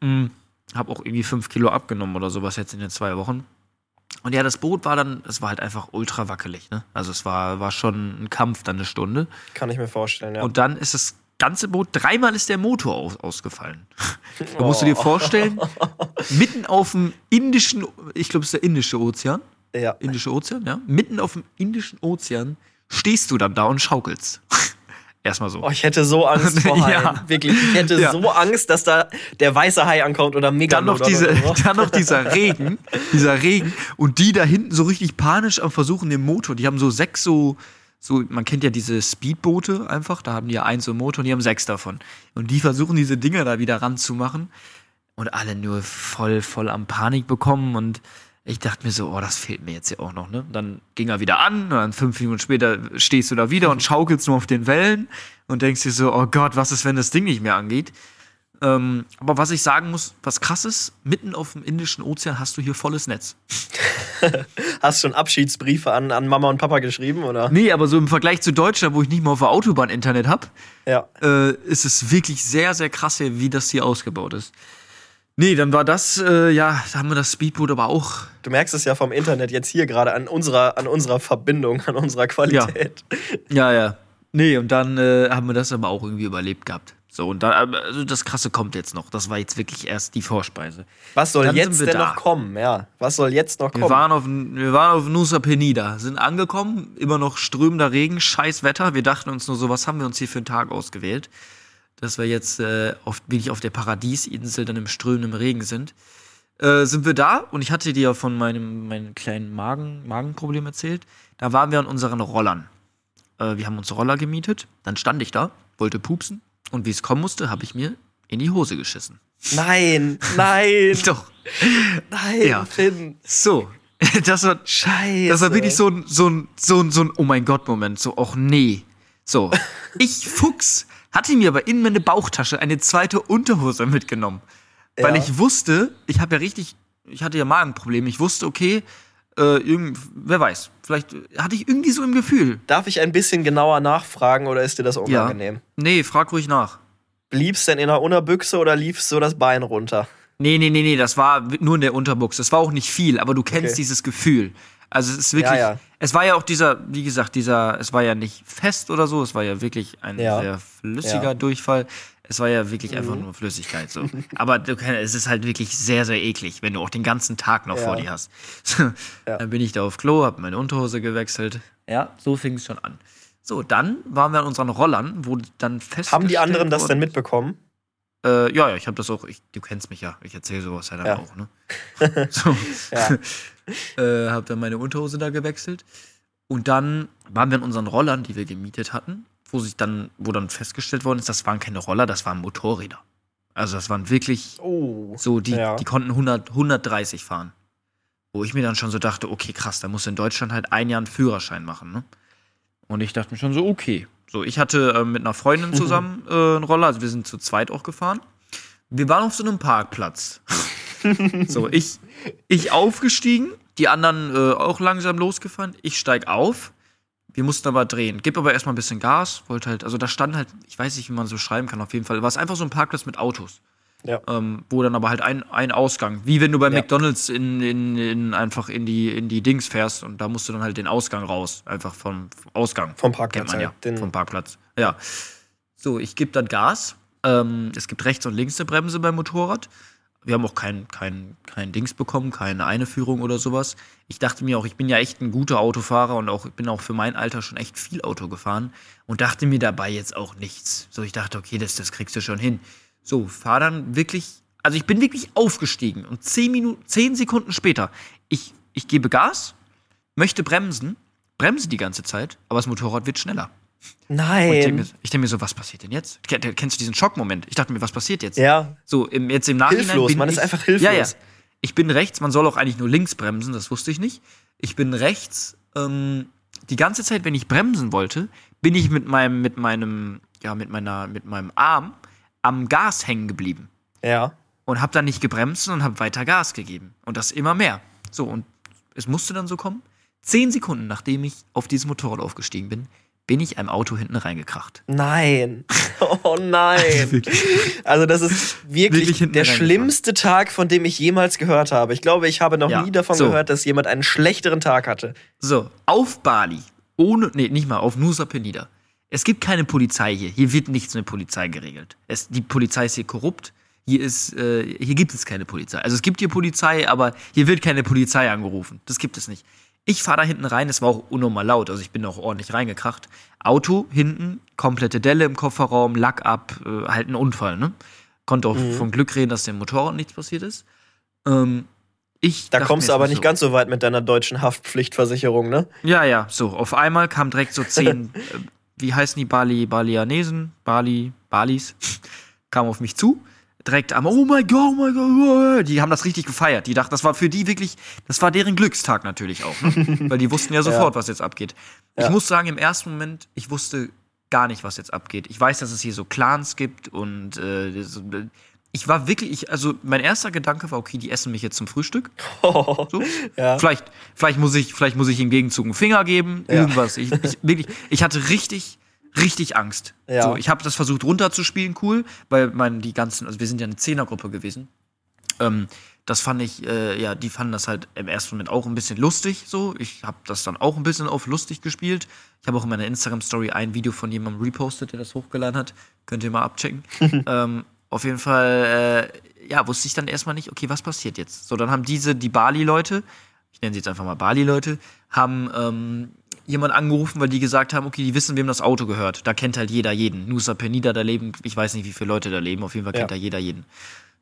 Mhm. Habe auch irgendwie fünf Kilo abgenommen oder sowas jetzt in den zwei Wochen. Und ja, das Boot war dann, es war halt einfach ultra wackelig. Ne? Also es war, war schon ein Kampf dann eine Stunde. Kann ich mir vorstellen, ja. Und dann ist das ganze Boot, dreimal ist der Motor aus, ausgefallen. Da musst du dir vorstellen, mitten auf dem indischen, ich glaube, es ist der Indische Ozean, ja. Indische Ozean, ja, mitten auf dem Indischen Ozean stehst du dann da und schaukelst. Erstmal so. Oh, ich hätte so Angst vor Haien. Ja. Wirklich. Ich hätte Ja. so Angst, dass da der weiße Hai ankommt oder dann noch, diese, oder so. dann noch dieser Regen, dieser Regen und die da hinten so richtig panisch am Versuchen, den Motor, die haben so sechs so, so, man kennt ja diese Speedboote einfach, da haben die ja eins so einen Motor und die haben sechs davon. Und die versuchen diese Dinger da wieder ranzumachen und alle nur voll, voll am Panik bekommen und ich dachte mir so, oh, das fehlt mir jetzt ja auch noch, ne? Dann ging er wieder an und dann fünf Minuten später stehst du da wieder und schaukelst nur auf den Wellen und denkst dir so, oh Gott, was ist, wenn das Ding nicht mehr angeht? Ähm, aber was ich sagen muss, was krass ist, mitten auf dem Indischen Ozean hast du hier volles Netz. Hast du schon Abschiedsbriefe an, an Mama und Papa geschrieben, oder? Nee, aber so im Vergleich zu Deutschland, wo ich nicht mal auf der Autobahn Internet habe, Ja. äh, ist es wirklich sehr, sehr krass wie das hier ausgebaut ist. Nee, dann war das, äh, ja, da haben wir das Speedboot aber auch. Du merkst es ja vom Internet jetzt hier gerade an unserer, an unserer Verbindung, an unserer Qualität. Ja, ja. Nee, und dann äh, haben wir das aber auch irgendwie überlebt gehabt. So, und dann, also das Krasse kommt jetzt noch. Das war jetzt wirklich erst die Vorspeise. Was soll Dann jetzt wir denn da. noch kommen? Ja, was soll jetzt noch Wir kommen? waren, auf, wir waren auf Nusa Penida, sind angekommen, immer noch strömender Regen, scheiß Wetter. Wir dachten uns nur so, was haben wir uns hier für einen Tag ausgewählt? Dass wir jetzt äh, auf, wirklich auf der Paradiesinsel dann im strömenden Regen sind. Äh, sind wir da und ich hatte dir ja von meinem, meinem kleinen Magen, Magenproblem erzählt. Da waren wir an unseren Rollern. Äh, wir haben uns Roller gemietet. Dann stand ich da, wollte pupsen und wie es kommen musste, habe ich mir in die Hose geschissen. Nein, nein, Doch. nein, Ja. Finn. So. Das war, Scheiße. Das war wirklich so ein, so ein, so ein, so ein Oh mein Gott-Moment. So, ach nee. So, ich Fuchs hatte mir aber in meine Bauchtasche eine zweite Unterhose mitgenommen. Weil Ja. ich wusste, ich habe ja richtig, ich hatte ja Magenprobleme. Ich wusste, okay, äh, irgend, wer weiß, vielleicht hatte ich irgendwie so im Gefühl. Darf ich ein bisschen genauer nachfragen oder ist dir das unangenehm? Nee, frag ruhig nach. Blieb's denn in der Unterbüchse oder lief so das Bein runter? Nee, nee, nee, nee, das war nur in der Unterbuchse. Das war auch nicht viel, aber du kennst Okay. dieses Gefühl. Also es ist wirklich, Ja, ja. es war ja auch dieser, wie gesagt, dieser, es war ja nicht fest oder so, es war ja wirklich ein Ja. sehr flüssiger. Durchfall. Es war ja wirklich einfach Mhm. nur Flüssigkeit so. Aber du, es ist halt wirklich sehr, sehr eklig, wenn du auch den ganzen Tag noch vor dir hast. Dann bin ich da auf Klo, hab meine Unterhose gewechselt. Ja, so fing es schon an. So, dann waren wir an unseren Rollern, wo dann fest Haben die anderen das denn mitbekommen? äh, ja, ja, ich habe das auch. Ich, du kennst mich ja. Ich erzähle sowas ja dann auch, ne? so. Ja. äh, habe dann meine Unterhose da gewechselt. Und dann waren wir in unseren Rollern, die wir gemietet hatten, wo sich dann, wo dann festgestellt worden ist, das waren keine Roller, das waren Motorräder. Also das waren wirklich Oh. so, die, Ja. die konnten 100, 130 fahren. Wo ich mir dann schon so dachte, okay, krass, da musst du in Deutschland halt ein Jahr einen Führerschein machen, ne? Und ich dachte mir schon so, okay. So, ich hatte äh, mit einer Freundin zusammen äh, einen Roller, also wir sind zu zweit auch gefahren. Wir waren auf so einem Parkplatz. so, ich, ich aufgestiegen, die anderen äh, auch langsam losgefahren. Ich steig auf. Wir mussten aber drehen. Gib aber erstmal ein bisschen Gas. Wollte halt, also da stand halt, ich weiß nicht, wie man so schreiben kann, auf jeden Fall. War es einfach so ein Parkplatz mit Autos Ja. ähm, wo dann aber halt ein, ein Ausgang, wie wenn du bei Ja. McDonalds in, in, in einfach in die, in die Dings fährst und da musst du dann halt den Ausgang raus, einfach vom Ausgang. Vom Parkplatz, Kennt man ja. Den- vom Parkplatz. Ja. So, ich gebe dann Gas. Ähm, es gibt rechts und links eine Bremse beim Motorrad. Wir haben auch kein, kein, kein Dings bekommen, keine eine Führung oder sowas. Ich dachte mir auch, ich bin ja echt ein guter Autofahrer und auch, ich bin auch für mein Alter schon echt viel Auto gefahren und dachte mir dabei jetzt auch nichts. So, ich dachte, okay, das, das kriegst du schon hin. So, fahr dann wirklich, also ich bin wirklich aufgestiegen und zehn Minuten, zehn Sekunden später, ich, ich gebe Gas, möchte bremsen, bremse die ganze Zeit, aber das Motorrad wird schneller. Und ich denke mir, Nein. ich mir so, was passiert denn jetzt? Ken- Kennst du diesen Schockmoment? Ich dachte mir, was passiert jetzt? Ja. So, im, jetzt im Nachhinein. Hilflos, man ich, ist einfach hilflos. Ja, ja. Ich bin rechts, man soll auch eigentlich nur links bremsen, das wusste ich nicht. Ich bin rechts, ähm, die ganze Zeit, wenn ich bremsen wollte, bin ich mit meinem, mit meinem, ja, mit meiner, mit meinem Arm am Gas hängen geblieben. Ja. Und hab dann nicht gebremst und hab weiter Gas gegeben. Und das immer mehr. So, und es musste dann so kommen. Zehn Sekunden, nachdem ich auf dieses Motorrad aufgestiegen bin, bin ich einem Auto hinten reingekracht. Nein. Oh nein. Also das ist wirklich, Wirklich der schlimmste Tag, von dem ich jemals gehört habe. Ich glaube, ich habe noch Ja, nie davon so. gehört, dass jemand einen schlechteren Tag hatte. So, auf Bali, ohne, nee, nicht mal, auf Nusa Penida. Es gibt keine Polizei hier. Hier wird nichts mit Polizei geregelt. Es, die Polizei ist hier korrupt. Hier ist, äh, hier gibt es keine Polizei. Also es gibt hier Polizei, aber hier wird keine Polizei angerufen. Das gibt es nicht. Ich fahre da hinten rein, es war auch unnormal laut, also ich bin auch ordentlich reingekracht. Auto hinten, komplette Delle im Kofferraum, Lack ab, äh, halt ein Unfall, ne? Konnte auch Mhm. vom Glück reden, dass dem Motorrad nichts passiert ist. Ähm, ich Da kommst du aber nicht so, ganz so weit mit deiner deutschen Haftpflichtversicherung, ne? ja, ja, so. Auf einmal kam direkt so zehn, äh, wie heißen die Bali, Balianesen, Bali, Balis, kamen auf mich zu. Direkt am, oh mein Gott, oh mein Gott, die haben das richtig gefeiert. Die dachten, das war für die wirklich, das war deren Glückstag natürlich auch, ne? weil die wussten ja sofort, was jetzt abgeht. Ich Ja. muss sagen, im ersten Moment, ich wusste gar nicht, was jetzt abgeht. Ich weiß, dass es hier so Clans gibt und äh, das- ich war wirklich, ich, also mein erster Gedanke war, okay, die essen mich jetzt zum Frühstück. So. Ja. Vielleicht, vielleicht, muss ich, vielleicht muss ich im Gegenzug einen Finger geben, Ja. irgendwas. Ich, ich, wirklich, ich hatte richtig, richtig Angst. Ja. So, ich habe das versucht runterzuspielen, cool, weil man die ganzen, also wir sind ja eine Zehnergruppe gewesen. Ähm, das fand ich, äh, ja, die fanden das halt im ersten Moment auch ein bisschen lustig. So, ich habe das dann auch ein bisschen auf lustig gespielt. Ich habe auch in meiner Instagram-Story ein Video von jemandem repostet, der das hochgeladen hat. Könnt ihr mal abchecken. ähm, auf jeden Fall, äh, ja, wusste ich dann erstmal nicht, okay, was passiert jetzt? So, dann haben diese, die Bali-Leute, ich nenne sie jetzt einfach mal Bali-Leute, haben ähm, jemand angerufen, weil die gesagt haben, okay, die wissen, wem das Auto gehört. Da kennt halt jeder jeden. Nusa Penida, da leben, ich weiß nicht, wie viele Leute da leben, auf jeden Fall kennt Ja. da jeder jeden.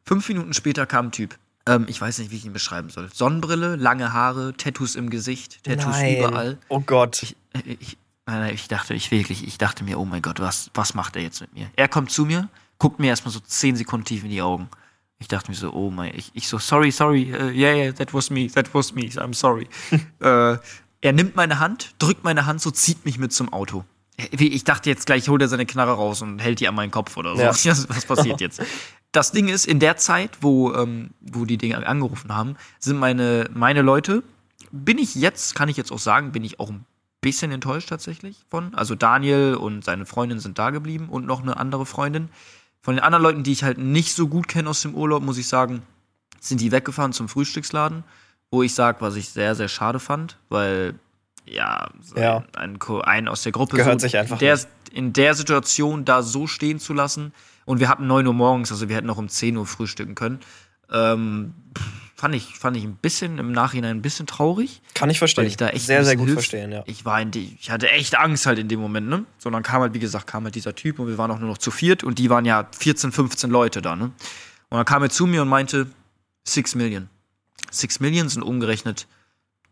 Fünf Minuten später kam ein Typ. Ähm, ich weiß nicht, wie ich ihn beschreiben soll. Sonnenbrille, lange Haare, Tattoos im Gesicht, Tattoos Nein. überall. Oh Gott. Ich, ich, nein, nein, ich dachte, ich wirklich, ich dachte mir, oh mein Gott, was, was macht er jetzt mit mir? Er kommt zu mir, guckt mir erstmal so zehn Sekunden tief in die Augen. Ich dachte mir so, oh mein, ich, ich so, sorry, sorry, uh, yeah, yeah, that was me, that was me, I'm sorry. äh, er nimmt meine Hand, drückt meine Hand so, zieht mich mit zum Auto. Ich dachte jetzt gleich, holt er seine Knarre raus und hält die an meinen Kopf oder so. Ja. Was passiert jetzt? Das Ding ist, in der Zeit, wo, ähm, wo die Dinge angerufen haben, sind meine, meine Leute, bin ich jetzt, kann ich jetzt auch sagen, bin ich auch ein bisschen enttäuscht tatsächlich von. Also Daniel und seine Freundin sind da geblieben und noch eine andere Freundin. Von den anderen Leuten, die ich halt nicht so gut kenne aus dem Urlaub, muss ich sagen, sind die weggefahren zum Frühstücksladen, wo ich sage, was ich sehr, sehr schade fand, weil ja, so Ja. Ein, ein, aus der Gruppe Gehört so sich einfach in der, in der Situation da so stehen zu lassen. Und wir hatten 9 Uhr morgens, also wir hätten noch um 10 Uhr frühstücken können. Ähm, fand, ich, fand ich ein bisschen im Nachhinein ein bisschen traurig. Kann ich verstehen. Weil ich da echt sehr, sehr gut hilf- verstehen, ja. Ich war in die, ich hatte echt Angst halt in dem Moment, ne? So, dann kam halt, wie gesagt, kam halt dieser Typ und wir waren auch nur noch zu viert und die waren ja 14, 15 Leute da, ne? Und dann kam er zu mir und meinte, 6 Million. 6 Million sind umgerechnet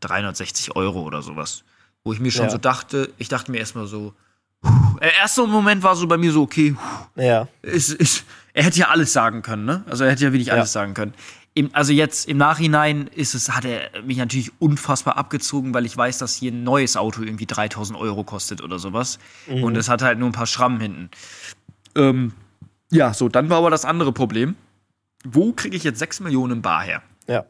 360 Euro oder sowas. Wo ich mir schon Ja. so dachte, ich dachte mir erstmal so, puh, der erste Moment war so bei mir so, okay, Ja, ist, ist, er hätte ja alles sagen können, ne? Also er hätte ja wirklich Ja. alles sagen können. Im, also jetzt im Nachhinein ist es, hat er mich natürlich unfassbar abgezogen, weil ich weiß, dass hier ein neues Auto irgendwie 3000 Euro kostet oder sowas. Mhm. Und es hat halt nur ein paar Schrammen hinten. Ähm, ja, so, dann war aber das andere Problem. Wo kriege ich jetzt 6 Millionen Bar her? ja.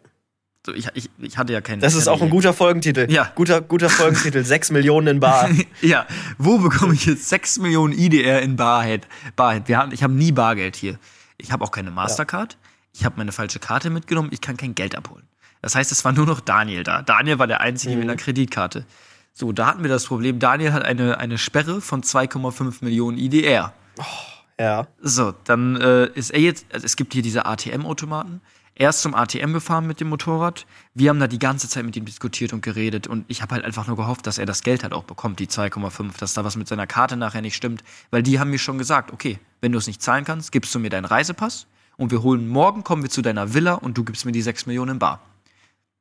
Ich, ich, ich hatte ja keinen. Das ist auch ein guter Folgentitel. Ja. Guter, guter Folgentitel. 6 Millionen in Bar. Ja, wo bekomme ich jetzt 6 Millionen IDR in Barhead? Barhead. Wir haben, ich habe nie Bargeld hier. Ich habe auch keine Mastercard. Ich habe meine falsche Karte mitgenommen. Ich kann kein Geld abholen. Das heißt, es war nur noch Daniel da. Daniel war der Einzige mit einer Kreditkarte. So, da hatten wir das Problem. Daniel hat eine, eine Sperre von 2,5 Millionen IDR. Ja. So, dann äh, ist er jetzt, also es gibt hier diese ATM-Automaten. Er ist zum ATM gefahren mit dem Motorrad. Wir haben da die ganze Zeit mit ihm diskutiert und geredet. Und ich habe halt einfach nur gehofft, dass er das Geld halt auch bekommt, die 2,5, dass da was mit seiner Karte nachher nicht stimmt. Weil die haben mir schon gesagt, okay, wenn du es nicht zahlen kannst, gibst du mir deinen Reisepass und wir holen morgen, kommen wir zu deiner Villa und du gibst mir die 6 Millionen in Bar.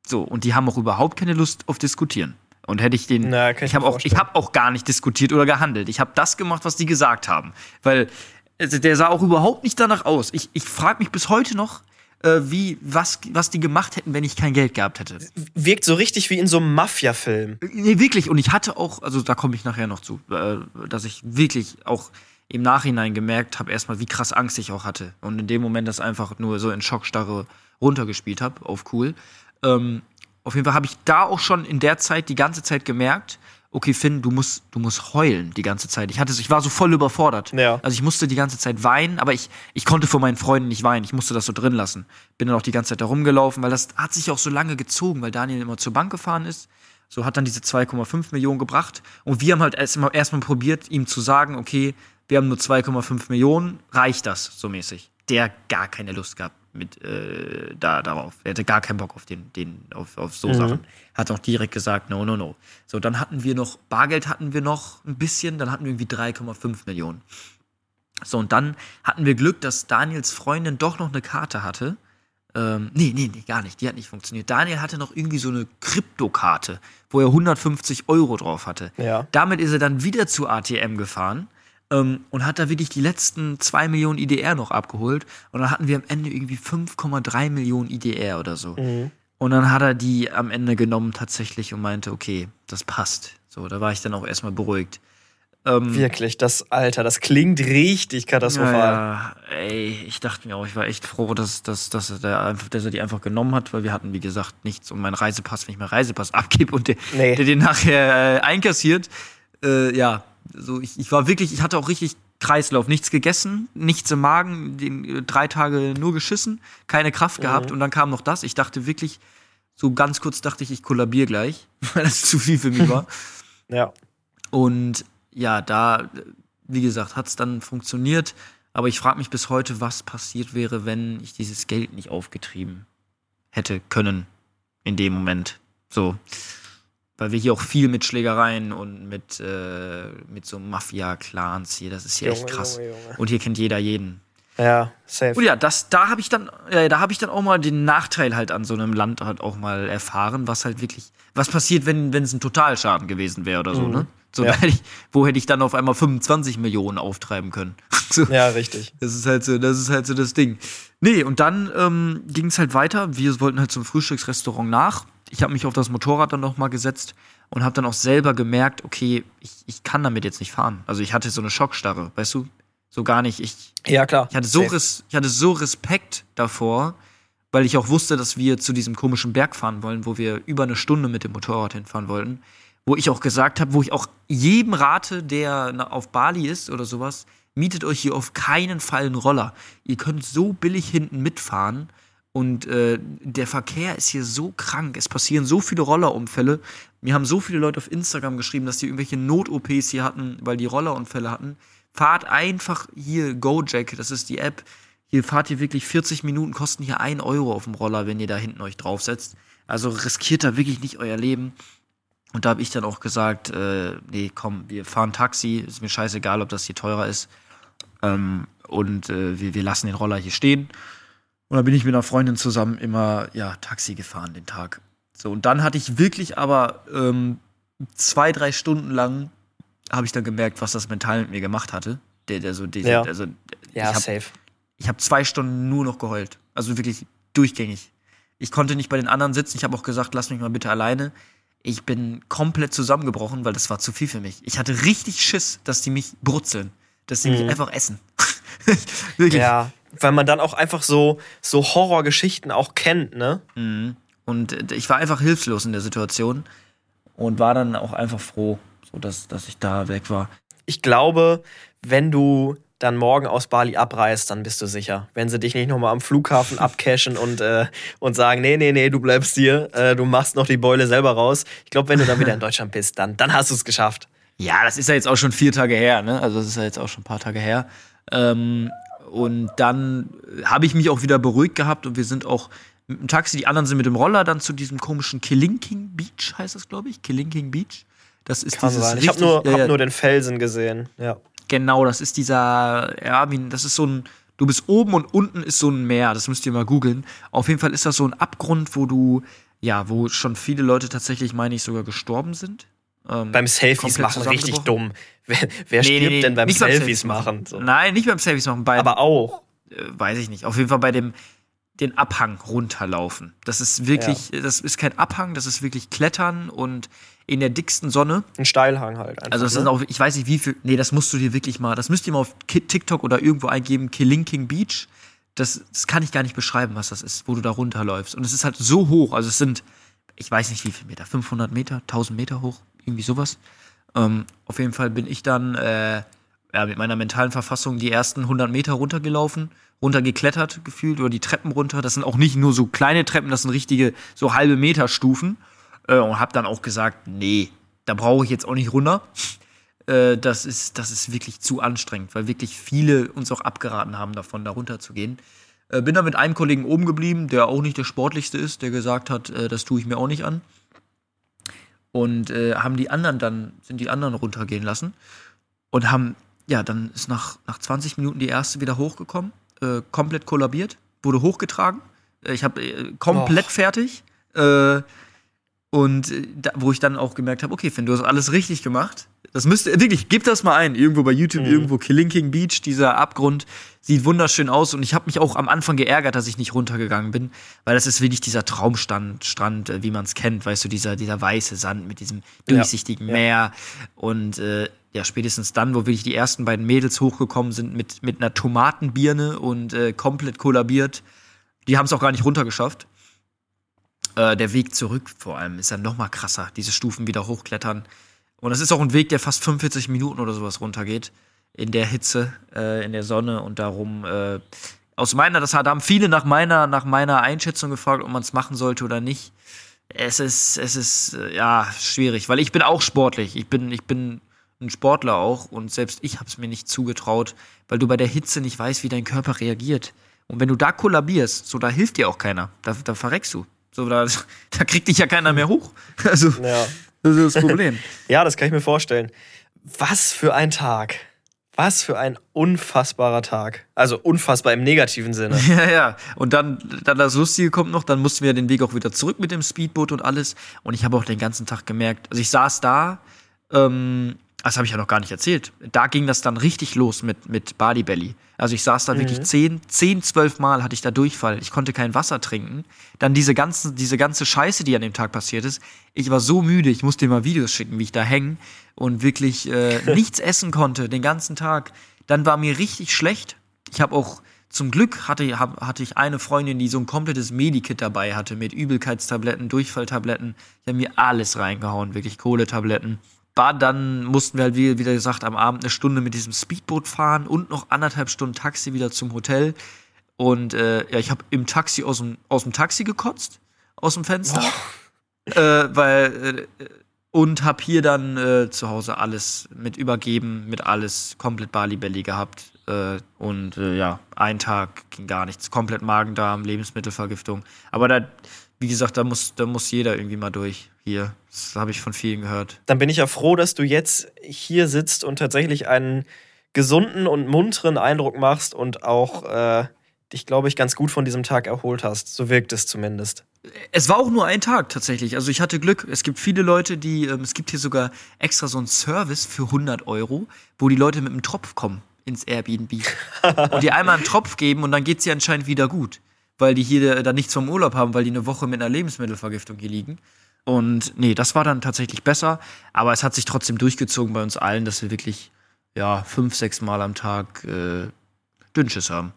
So, und die haben auch überhaupt keine Lust auf Diskutieren. Und hätte ich den. Na, ich ich habe auch, ich hab auch gar nicht diskutiert oder gehandelt. Ich habe das gemacht, was die gesagt haben. Weil also der sah auch überhaupt nicht danach aus. Ich, ich frage mich bis heute noch, äh, wie, was, was die gemacht hätten, wenn ich kein Geld gehabt hätte. Wirkt so richtig wie in so einem Mafia-Film. Nee, wirklich. Und ich hatte auch, also da komme ich nachher noch zu, äh, dass ich wirklich auch im Nachhinein gemerkt habe, erstmal, wie krass Angst ich auch hatte. Und in dem Moment das einfach nur so in Schockstarre runtergespielt habe, auf cool. Ähm, auf jeden Fall habe ich da auch schon in der Zeit die ganze Zeit gemerkt, okay, Finn, du musst, du musst heulen die ganze Zeit. Ich hatte, ich war so voll überfordert. Ja. Also ich musste die ganze Zeit weinen, aber ich, ich konnte vor meinen Freunden nicht weinen. Ich musste das so drin lassen. Bin dann auch die ganze Zeit da rumgelaufen, weil das hat sich auch so lange gezogen, weil Daniel immer zur Bank gefahren ist. So hat dann diese 2,5 Millionen gebracht. Und wir haben halt erstmal erstmal probiert, ihm zu sagen, okay, wir haben nur 2,5 Millionen, reicht das so mäßig. Der gar keine Lust gehabt mit äh, da darauf. Er hatte gar keinen Bock auf den, den auf, auf so Sachen. Hat auch direkt gesagt, no, no, no. So, dann hatten wir noch, Bargeld hatten wir noch ein bisschen, dann hatten wir irgendwie 3,5 Millionen. So, und dann hatten wir Glück, dass Daniels Freundin doch noch eine Karte hatte. Ähm, nee, nee, nee, gar nicht. Die hat nicht funktioniert. Daniel hatte noch irgendwie so eine Kryptokarte, wo er 150 Euro drauf hatte. Ja. Damit ist er dann wieder zu ATM gefahren ähm, und hat da wirklich die letzten 2 Millionen IDR noch abgeholt. Und dann hatten wir am Ende irgendwie 5,3 Millionen IDR oder so. Und dann hat er die am Ende genommen tatsächlich und meinte, okay, das passt. So, da war ich dann auch erstmal beruhigt. Ähm, Wirklich, das, Alter, das klingt richtig katastrophal. ja, ey, ich dachte mir auch, ich war echt froh, dass, dass, dass, er, einfach, dass er die einfach genommen hat, weil wir hatten, wie gesagt, nichts und mein Reisepass, wenn ich meinen Reisepass abgebe und der, Nee. der den nachher äh, einkassiert, äh, ja, so ich, ich war wirklich, ich hatte auch richtig Kreislauf, nichts gegessen, nichts im Magen, den, äh, drei Tage nur geschissen, keine Kraft gehabt und dann kam noch das. Ich dachte wirklich, so ganz kurz dachte ich, ich kollabiere gleich, weil das zu viel für mich war. Ja. Und ja, da, wie gesagt, hat es dann funktioniert. Aber ich frage mich bis heute, was passiert wäre, wenn ich dieses Geld nicht aufgetrieben hätte können in dem Moment. So. Weil wir hier auch viel mit Schlägereien und mit, äh, mit so Mafia-Clans hier, das ist hier echt Junge, krass. Junge, Junge. Und hier kennt jeder jeden. Ja, safe. Und ja, das, da habe ich dann, da habe ich dann auch mal den Nachteil halt an so einem Land halt auch mal erfahren, was halt wirklich, was passiert, wenn es ein Totalschaden gewesen wäre oder so, ne? So, Mhm. Ja. hätte ich, wo hätte ich dann auf einmal 25 Millionen auftreiben können? so, Ja, richtig. Das ist halt so, das ist halt so das Ding. Nee, und dann ähm, ging es halt weiter. Wir wollten halt zum Frühstücksrestaurant nach. Ich habe mich auf das Motorrad dann noch mal gesetzt und habe dann auch selber gemerkt, okay, ich, ich kann damit jetzt nicht fahren. Also ich hatte so eine Schockstarre, weißt du? So gar nicht. Ich, Ja, klar. ich hatte, so res, ich hatte so Respekt davor, weil ich auch wusste, dass wir zu diesem komischen Berg fahren wollen, wo wir über eine Stunde mit dem Motorrad hinfahren wollten. Wo ich auch gesagt habe, wo ich auch jedem rate, der auf Bali ist oder sowas, mietet euch hier auf keinen Fall einen Roller. Ihr könnt so billig hinten mitfahren und äh, der Verkehr ist hier so krank. Es passieren so viele Rollerunfälle. Mir haben so viele Leute auf Instagram geschrieben, dass die irgendwelche Not-OPs hier hatten, weil die Rollerunfälle hatten. Fahrt einfach hier Gojek, das ist die App. Hier fahrt ihr wirklich 40 Minuten, kosten hier 1 Euro auf dem Roller, wenn ihr da hinten euch draufsetzt. Also riskiert da wirklich nicht euer Leben. Und da habe ich dann auch gesagt, äh, nee, komm, wir fahren Taxi, ist mir scheißegal, ob das hier teurer ist. Ähm, und äh, wir, wir lassen den Roller hier stehen. Und dann bin ich mit einer Freundin zusammen immer, ja, Taxi gefahren den Tag. So, und dann hatte ich wirklich aber ähm, zwei, drei Stunden lang, habe ich dann gemerkt, was das mental mit mir gemacht hatte. Der, der so, diese, Ja. also, Ja, ich habe safe. ich habe zwei Stunden nur noch geheult. Also wirklich durchgängig. Ich konnte nicht bei den anderen sitzen. Ich habe auch gesagt, lass mich mal bitte alleine. Ich bin komplett zusammengebrochen, weil das war zu viel für mich. Ich hatte richtig Schiss, dass die mich brutzeln. Dass sie mich einfach essen. wirklich. Ja, weil man dann auch einfach so, so Horrorgeschichten auch kennt, ne? Und äh, ich war einfach hilflos in der Situation und war dann auch einfach froh, so dass, dass ich da weg war. Ich glaube, wenn du dann morgen aus Bali abreist, dann bist du sicher. Wenn sie dich nicht nochmal am Flughafen abcashen und, äh, und sagen, nee, nee, nee, du bleibst hier, äh, du machst noch die Beule selber raus. Ich glaube, wenn du dann wieder in Deutschland bist, dann, dann hast du es geschafft. Ja, das ist ja jetzt auch schon vier Tage her, ne? Also das ist ja jetzt auch schon ein paar Tage her. Ähm, und dann habe ich mich auch wieder beruhigt gehabt und wir sind auch mit dem Taxi, die anderen sind mit dem Roller dann zu diesem komischen Kilinking Beach, heißt das, glaube ich. Kilinking Beach. Das ist Kann dieses sein. Ich habe nur, ja, hab nur den Felsen gesehen. Ja. Genau, das ist dieser, ja, das ist so ein, du bist oben und unten ist so ein Meer, das müsst ihr mal googeln. Auf jeden Fall ist das so ein Abgrund, wo du, ja, wo schon viele Leute tatsächlich, meine ich, sogar gestorben sind. Ähm, Beim Selfies machen richtig dumm. Wer, wer Nee, stirbt nee, denn beim nicht beim Selfies machen? So. Nein, nicht beim Selfies machen, bei, Aber auch. äh, weiß ich nicht. Auf jeden Fall bei dem den Abhang runterlaufen. Das ist wirklich, das ist kein Abhang, das ist wirklich Klettern und in der dicksten Sonne. Ein Steilhang halt. Einfach, Also das ne? ist auch, ich weiß nicht wie viel, nee, das musst du dir wirklich mal, das müsst ihr mal auf TikTok oder irgendwo eingeben, Kilinking Beach. Das, das kann ich gar nicht beschreiben, was das ist, wo du da runterläufst. Und es ist halt so hoch, also es sind, ich weiß nicht wie viel Meter, 500 Meter, 1000 Meter hoch, irgendwie sowas. Ähm, auf jeden Fall bin ich dann äh, ja, mit meiner mentalen Verfassung die ersten 100 Meter runtergelaufen, runtergeklettert gefühlt oder die Treppen runter. Das sind auch nicht nur so kleine Treppen, das sind richtige so halbe Meter Stufen. Äh, und habe dann auch gesagt, nee, da brauche ich jetzt auch nicht runter. Äh, das, ist, das ist wirklich zu anstrengend, weil wirklich viele uns auch abgeraten haben, davon da runter zu gehen. Äh, bin dann mit einem Kollegen oben geblieben, der auch nicht der sportlichste ist, der gesagt hat, äh, das tue ich mir auch nicht an. Und äh, haben die anderen dann, sind die anderen runtergehen lassen und haben, ja, dann ist nach, nach 20 Minuten die erste wieder hochgekommen, äh, komplett kollabiert, wurde hochgetragen. Äh, ich habe äh, komplett Och. fertig. Äh, und äh, da, wo ich dann auch gemerkt habe, okay, Finn, du hast alles richtig gemacht. Das müsste, wirklich, gib das mal ein. Irgendwo bei YouTube, Mhm. irgendwo Kilinking Beach, dieser Abgrund sieht wunderschön aus. Und ich habe mich auch am Anfang geärgert, dass ich nicht runtergegangen bin, weil das ist wirklich dieser Traumstrand, Strand, äh, wie man es kennt, weißt du, dieser, dieser weiße Sand mit diesem durchsichtigen ja. Meer. Und äh, ja, spätestens dann, wo wirklich die ersten beiden Mädels hochgekommen sind mit, mit einer Tomatenbirne und äh, komplett kollabiert, die haben es auch gar nicht runtergeschafft. Äh, der Weg zurück vor allem ist dann noch mal krasser, diese Stufen wieder hochklettern. Und es ist auch ein Weg, der fast 45 Minuten oder sowas runtergeht. In der Hitze, äh, in der Sonne und darum, äh, aus meiner, das haben viele nach meiner, nach meiner Einschätzung gefragt, ob man es machen sollte oder nicht. Es ist, es ist, äh, ja, schwierig, weil ich bin auch sportlich. Ich bin, ich bin ein Sportler auch und selbst ich habe es mir nicht zugetraut, weil du bei der Hitze nicht weißt, wie dein Körper reagiert. Und wenn du da kollabierst, so da hilft dir auch keiner. Da, da verreckst du. So, da, da kriegt dich ja keiner mehr hoch. Also, Ja. Das ist das Problem. ja, das kann ich mir vorstellen. Was für ein Tag. Was für ein unfassbarer Tag. Also unfassbar im negativen Sinne. ja, ja. Und dann, dann das Lustige kommt noch, dann mussten wir den Weg auch wieder zurück mit dem Speedboot und alles. Und ich habe auch den ganzen Tag gemerkt, also ich saß da, ähm, das habe ich ja noch gar nicht erzählt. Da ging das dann richtig los mit, mit Bali Belly. Also ich saß da Mhm. wirklich zehn, zehn, zwölf Mal hatte ich da Durchfall. Ich konnte kein Wasser trinken. Dann diese, ganzen, diese ganze Scheiße, die an dem Tag passiert ist. Ich war so müde, ich musste dir mal Videos schicken, wie ich da hänge und wirklich äh, nichts essen konnte den ganzen Tag. Dann war mir richtig schlecht. Ich habe auch zum Glück hatte, hab, hatte ich eine Freundin, die so ein komplettes Medikit dabei hatte mit Übelkeitstabletten, Durchfalltabletten. Ich habe mir alles reingehauen, wirklich Kohletabletten. Dann mussten wir halt, wie wieder gesagt, am Abend eine Stunde mit diesem Speedboot fahren und noch anderthalb Stunden Taxi wieder zum Hotel. Und äh, ja, ich habe im Taxi aus dem, aus dem Taxi gekotzt, aus dem Fenster. Äh, weil, äh, und hab hier dann äh, zu Hause alles mit übergeben, mit alles komplett Bali Belly gehabt. Äh, und äh, ja, ein Tag ging gar nichts. Komplett Magen-Darm, Lebensmittelvergiftung. Aber da, wie gesagt, da muss, da muss jeder irgendwie mal durch. Hier. Das habe ich von vielen gehört. Dann bin ich ja froh, dass du jetzt hier sitzt und tatsächlich einen gesunden und munteren Eindruck machst und auch äh, dich, glaube ich, ganz gut von diesem Tag erholt hast. So wirkt es zumindest. Es war auch nur ein Tag tatsächlich. Also ich hatte Glück. Es gibt viele Leute, die, ähm, es gibt hier sogar extra so einen Service für 100 Euro, wo die Leute mit einem Tropf kommen ins Airbnb und die einmal einen Tropf geben und dann geht sie anscheinend wieder gut, weil die hier dann nichts vom Urlaub haben, weil die eine Woche mit einer Lebensmittelvergiftung hier liegen. Und nee, das war dann tatsächlich besser, aber es hat sich trotzdem durchgezogen bei uns allen, dass wir wirklich ja fünf, sechs Mal am Tag äh, Dünnschiss haben.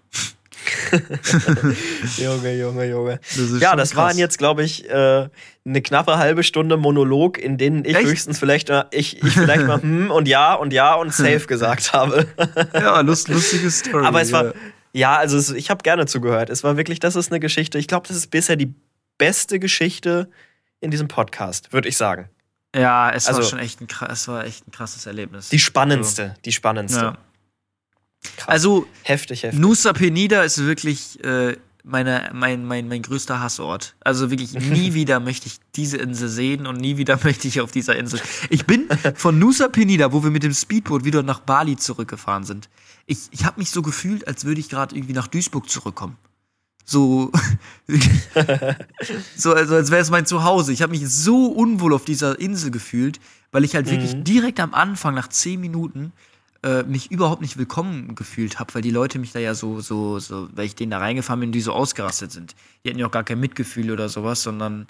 Junge, Junge, Junge. Das Ja, das krass. waren jetzt, glaube ich, äh, eine knappe halbe Stunde Monolog, in denen ich Echt? höchstens vielleicht, äh, ich, ich vielleicht mal hm und ja und ja und safe gesagt habe. ja lust, lustige Story. Aber es war, ja. Ja, also es, ich habe gerne zugehört. Es war wirklich, das ist eine Geschichte. Ich glaube, das ist bisher die beste Geschichte in diesem Podcast, würde ich sagen. Ja, es war Also- schon echt ein, es war echt ein krasses Erlebnis. Die spannendste, die spannendste. ja. Krass. Also, heftig, heftig. Nusa Penida ist wirklich äh, meine, mein, mein, mein größter Hassort. Also wirklich, nie wieder möchte ich diese Insel sehen und nie wieder möchte ich auf dieser Insel. Ich bin von Nusa Penida, wo wir mit dem Speedboot wieder nach Bali zurückgefahren sind. Ich, ich habe mich so gefühlt, als würde ich gerade irgendwie nach Duisburg zurückkommen. So, so also als wäre es mein Zuhause. Ich habe mich so unwohl auf dieser Insel gefühlt, weil ich halt wirklich direkt am Anfang, nach zehn Minuten, äh, mich überhaupt nicht willkommen gefühlt habe, weil die Leute mich da ja so, so, so, weil ich denen da reingefahren bin, die so ausgerastet sind. Die hatten ja auch gar kein Mitgefühl oder sowas, sondern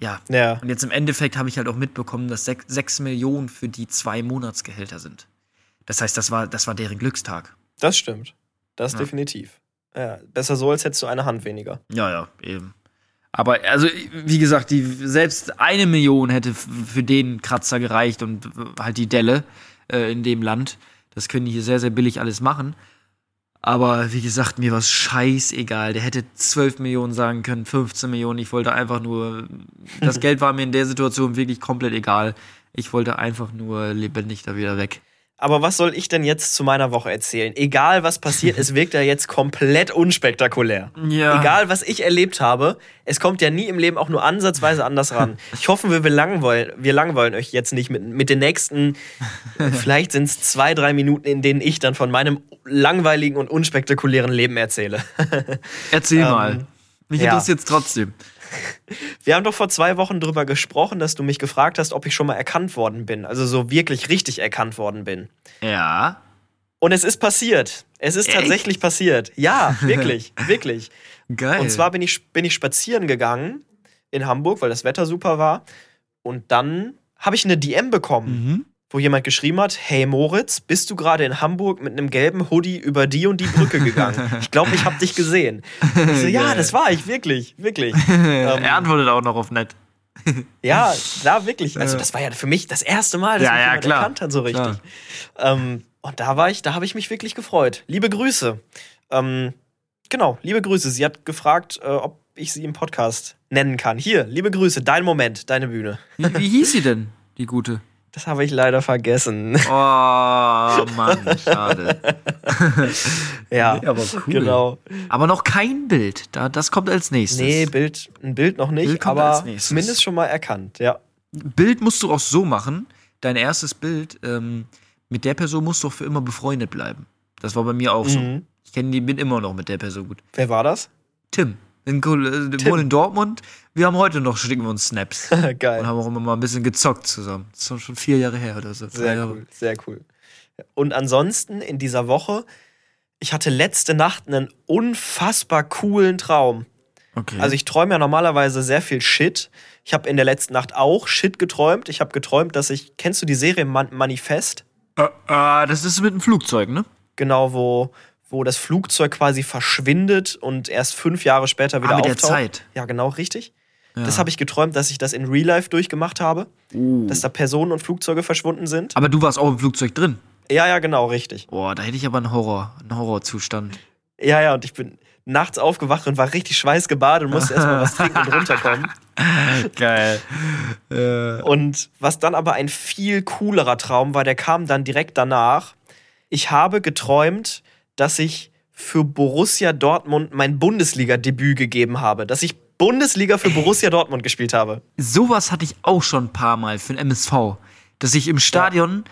ja. Ja. Und jetzt im Endeffekt habe ich halt auch mitbekommen, dass sech, sechs Millionen für die zwei Monatsgehälter sind. Das heißt, das war, das war deren Glückstag. Das stimmt. Das Ja. definitiv. Ja, besser so, als hättest du eine Hand weniger. Ja, ja, eben. Aber also, wie gesagt, die, selbst eine Million hätte für den Kratzer gereicht und halt die Delle äh, in dem Land. Das können die hier sehr, sehr billig alles machen. Aber wie gesagt, mir war es scheißegal. Der hätte 12 Millionen sagen können, 15 Millionen. Ich wollte einfach nur. Das Geld war mir in der Situation wirklich komplett egal. Ich wollte einfach nur lebendig da wieder weg. Aber was soll ich denn jetzt zu meiner Woche erzählen? Egal was passiert, es wirkt ja jetzt komplett unspektakulär. Ja. Egal was ich erlebt habe, es kommt ja nie im Leben auch nur ansatzweise anders ran. Ich hoffe, wir, langweilen, wir langweilen euch jetzt nicht mit, mit den nächsten, vielleicht sind es zwei, drei Minuten, in denen ich dann von meinem langweiligen und unspektakulären Leben erzähle. Erzähl mal. Mich ja. interessiert trotzdem. Wir haben doch vor zwei Wochen darüber gesprochen, dass du mich gefragt hast, ob ich schon mal erkannt worden bin. Also so wirklich richtig erkannt worden bin. Ja. Und es ist passiert. Es ist Echt? tatsächlich passiert. Ja, wirklich, wirklich. Geil. Und zwar bin ich, bin ich spazieren gegangen in Hamburg, weil das Wetter super war. Und dann habe ich eine DM bekommen, Mhm. Wo jemand geschrieben hat: Hey Moritz, bist du gerade in Hamburg mit einem gelben Hoodie über die und die Brücke gegangen? Ich glaube, ich habe dich gesehen. Ich so, ja, das war ich, wirklich, wirklich. er antwortet auch noch auf nett. Ja, da wirklich. Also, das war ja für mich das erste Mal, dass Ja, mich ja, klar. erkannt hat, so richtig. Ähm, und da war ich, da habe ich mich wirklich gefreut. Liebe Grüße. Ähm, genau, liebe Grüße. Sie hat gefragt, äh, ob ich sie im Podcast nennen kann. Hier, liebe Grüße, dein Moment, deine Bühne. Wie, wie hieß sie denn, die gute? Das habe ich leider vergessen. Oh, Mann, schade. ja, Nee, aber cool. genau. Aber noch kein Bild. Da, das kommt als nächstes. Nee, Bild, ein Bild noch nicht, Bild aber zumindest schon mal erkannt, ja. Bild musst du auch so machen. Dein erstes Bild, ähm, mit der Person musst du auch für immer befreundet bleiben. Das war bei mir auch so. Mhm. Ich kenne die, bin immer noch mit der Person gut. Wer war das? Tim. In, Kol- äh, wohnen in Dortmund. Wir haben heute noch, schicken wir uns Snaps. Geil. Und haben auch immer mal ein bisschen gezockt zusammen. Das ist schon- vier Jahre her oder so. Sehr Jahre. cool, sehr cool. Und ansonsten in dieser Woche, ich hatte letzte Nacht einen unfassbar coolen Traum. Okay. Also ich träume ja normalerweise sehr viel Shit. Ich habe in der letzten Nacht auch Shit geträumt. Ich habe geträumt, dass ich, kennst du die Serie Man Manifest? äh, äh, das ist mit dem Flugzeug, ne? Genau, wo, wo das Flugzeug quasi verschwindet und erst fünf Jahre später wieder Ah, mit der auftaucht. Zeit. Ja, genau, richtig. Ja. Das habe ich geträumt, dass ich das in Real Life durchgemacht habe. Uh. Dass da Personen und Flugzeuge verschwunden sind. Aber du warst auch im Flugzeug drin. Ja, ja, genau, richtig. Boah, da hätte ich aber einen Horror, einen Horrorzustand. Ja, ja, und ich bin nachts aufgewacht und war richtig schweißgebadet und musste erstmal was trinken und runterkommen. Geil. äh, Und was dann aber ein viel coolerer Traum war, der kam dann direkt danach. Ich habe geträumt, dass ich für Borussia Dortmund mein Bundesliga-Debüt gegeben habe. Dass ich Bundesliga für Borussia Dortmund gespielt habe. sowas hatte ich auch schon ein paar Mal für den MSV. Dass ich im Stadion,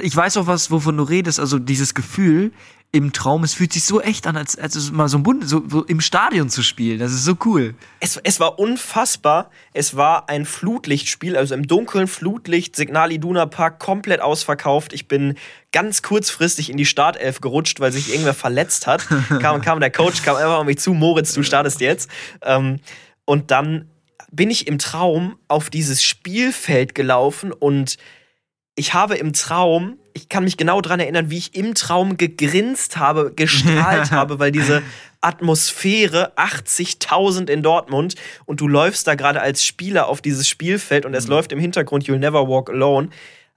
ich weiß auch was, wovon du redest, also dieses Gefühl im Traum, es fühlt sich so echt an, als, als mal so, ein Bund, so, so im Stadion zu spielen. Das ist so cool. Es, es war unfassbar. Es war ein Flutlichtspiel, also im dunklen Flutlicht, Signal Iduna Park, komplett ausverkauft. Ich bin ganz kurzfristig in die Startelf gerutscht, weil sich irgendwer verletzt hat. Kam, kam der Coach, kam einfach auf mich zu, Moritz, du startest jetzt. Ähm, und dann bin ich im Traum auf dieses Spielfeld gelaufen und ich habe im Traum, ich kann mich genau daran erinnern, wie ich im Traum gegrinst habe, gestrahlt habe, weil diese Atmosphäre 80.000 in Dortmund und du läufst da gerade als Spieler auf dieses Spielfeld und es läuft im Hintergrund You'll Never Walk Alone.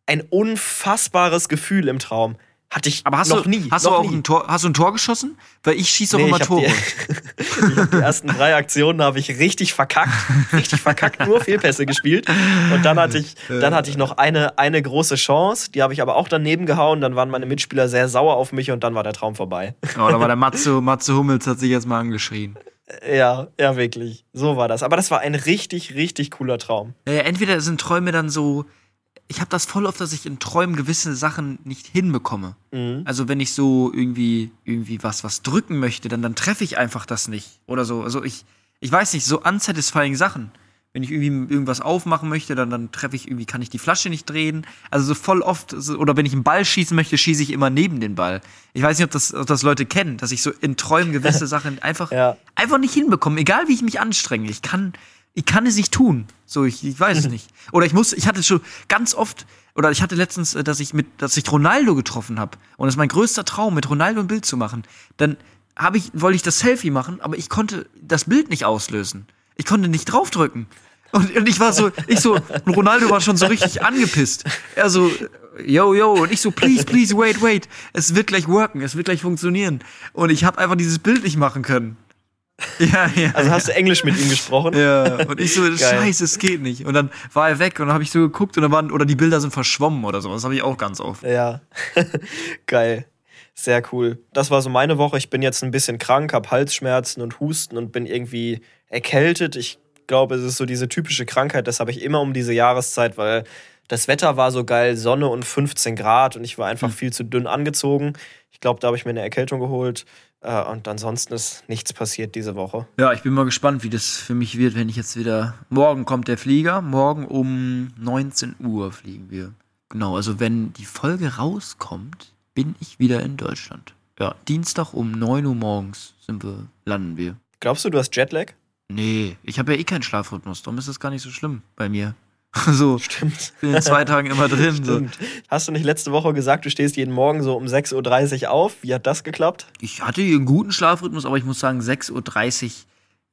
Ein unfassbares Gefühl im Traum. Hatte ich Aber hast noch du, nie. hast noch du auch nie. ein Tor, hast du ein Tor geschossen? Weil ich schieße auch Nee, immer Tore. Die, ich hab die ersten drei Aktionen habe ich richtig verkackt, richtig verkackt, nur Fehlpässe gespielt. Und dann hatte ich, dann hatte ich noch eine, eine große Chance, die habe ich aber auch daneben gehauen. Dann waren meine Mitspieler sehr sauer auf mich und dann war der Traum vorbei. Oh, da war der Matze, Matze Hummels hat sich jetzt mal angeschrien. Ja, ja, wirklich. So war das. Aber das war ein richtig, richtig cooler Traum. Äh, entweder sind Träume dann so. Ich habe das voll oft, dass ich in Träumen gewisse Sachen nicht hinbekomme. Mhm. Also wenn ich so irgendwie irgendwie was was drücken möchte, dann dann treffe ich einfach das nicht oder so. Also ich ich weiß nicht, so unsatisfying Sachen. Wenn ich irgendwie irgendwas aufmachen möchte, dann dann treffe ich irgendwie kann ich die Flasche nicht drehen. Also so voll oft so, oder wenn ich einen Ball schießen möchte, schieße ich immer neben den Ball. Ich weiß nicht, ob das ob das Leute kennen, dass ich so in Träumen gewisse Sachen einfach Ja. einfach nicht hinbekomme, egal wie ich mich anstrenge. Ich kann, ich kann es nicht tun. So, ich, ich weiß es nicht. Oder ich muss, ich hatte schon ganz oft, oder ich hatte letztens, äh, dass ich mit, dass ich Ronaldo getroffen habe. Und es ist mein größter Traum, mit Ronaldo ein Bild zu machen. Dann habe ich, wollte ich das Selfie machen, aber ich konnte das Bild nicht auslösen. Ich konnte nicht draufdrücken. Und, und ich war so, ich so, und Ronaldo war schon so richtig angepisst. Er so, yo, yo, und ich so, please, please, wait, wait. Es wird gleich worken, es wird gleich funktionieren. Und ich habe einfach dieses Bild nicht machen können. Ja, ja. Also hast du Englisch mit ihm gesprochen? Ja, und ich so, Geil. scheiße, es geht nicht. Und dann war er weg und dann habe ich so geguckt und dann waren, oder die Bilder sind verschwommen oder so. Das habe ich auch ganz oft. Ja. Geil. Sehr cool. Das war so meine Woche. Ich bin jetzt ein bisschen krank, habe Halsschmerzen und Husten und bin irgendwie erkältet. Ich glaube, es ist so diese typische Krankheit, das habe ich immer um diese Jahreszeit, weil das Wetter war so geil, Sonne und 15 Grad und ich war einfach viel zu dünn angezogen. Ich glaube, da habe ich mir eine Erkältung geholt. Äh, Und ansonsten ist nichts passiert diese Woche. Ja, ich bin mal gespannt, wie das für mich wird, wenn ich jetzt wieder. Morgen kommt der Flieger. Morgen um 19 Uhr fliegen wir. Genau, also wenn die Folge rauskommt, bin ich wieder in Deutschland. Ja, Dienstag um 9 Uhr morgens sind wir, landen wir. Glaubst du, du hast Jetlag? Nee, ich habe ja eh keinen Schlafrhythmus, darum ist das gar nicht so schlimm bei mir. So, Stimmt. bin in zwei Tagen immer drin. So. Stimmt. Hast du nicht letzte Woche gesagt, du stehst jeden Morgen so um 6.30 Uhr auf? Wie hat das geklappt? Ich hatte hier einen guten Schlafrhythmus, aber ich muss sagen, 6.30 Uhr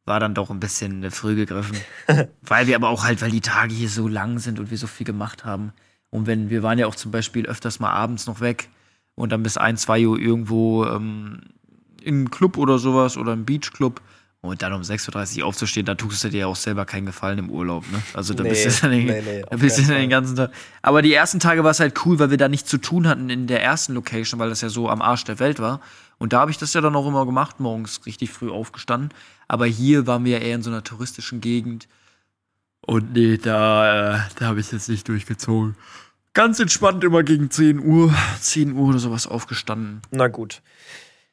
war dann doch ein bisschen äh, früh gegriffen. weil wir aber auch halt, weil die Tage hier so lang sind und wir so viel gemacht haben. Und wenn, wir waren ja auch zum Beispiel öfters mal abends noch weg und dann bis 1, 2 Uhr irgendwo ähm, in einem Club oder sowas oder im Beachclub. Und dann um 6.30 Uhr aufzustehen, da tust du dir ja auch selber keinen Gefallen im Urlaub, ne? Also da Nee, bist du dann den, nee, nee, da bist du dann den ganzen Tag. Aber die ersten Tage war es halt cool, weil wir da nichts zu tun hatten in der ersten Location, weil das ja so am Arsch der Welt war. Und da habe ich das ja dann auch immer gemacht, morgens richtig früh aufgestanden. Aber hier waren wir ja eher in so einer touristischen Gegend. Und nee, da, äh, da habe ich jetzt nicht durchgezogen. Ganz entspannt immer gegen 10 Uhr, 10 Uhr oder sowas aufgestanden. Na gut.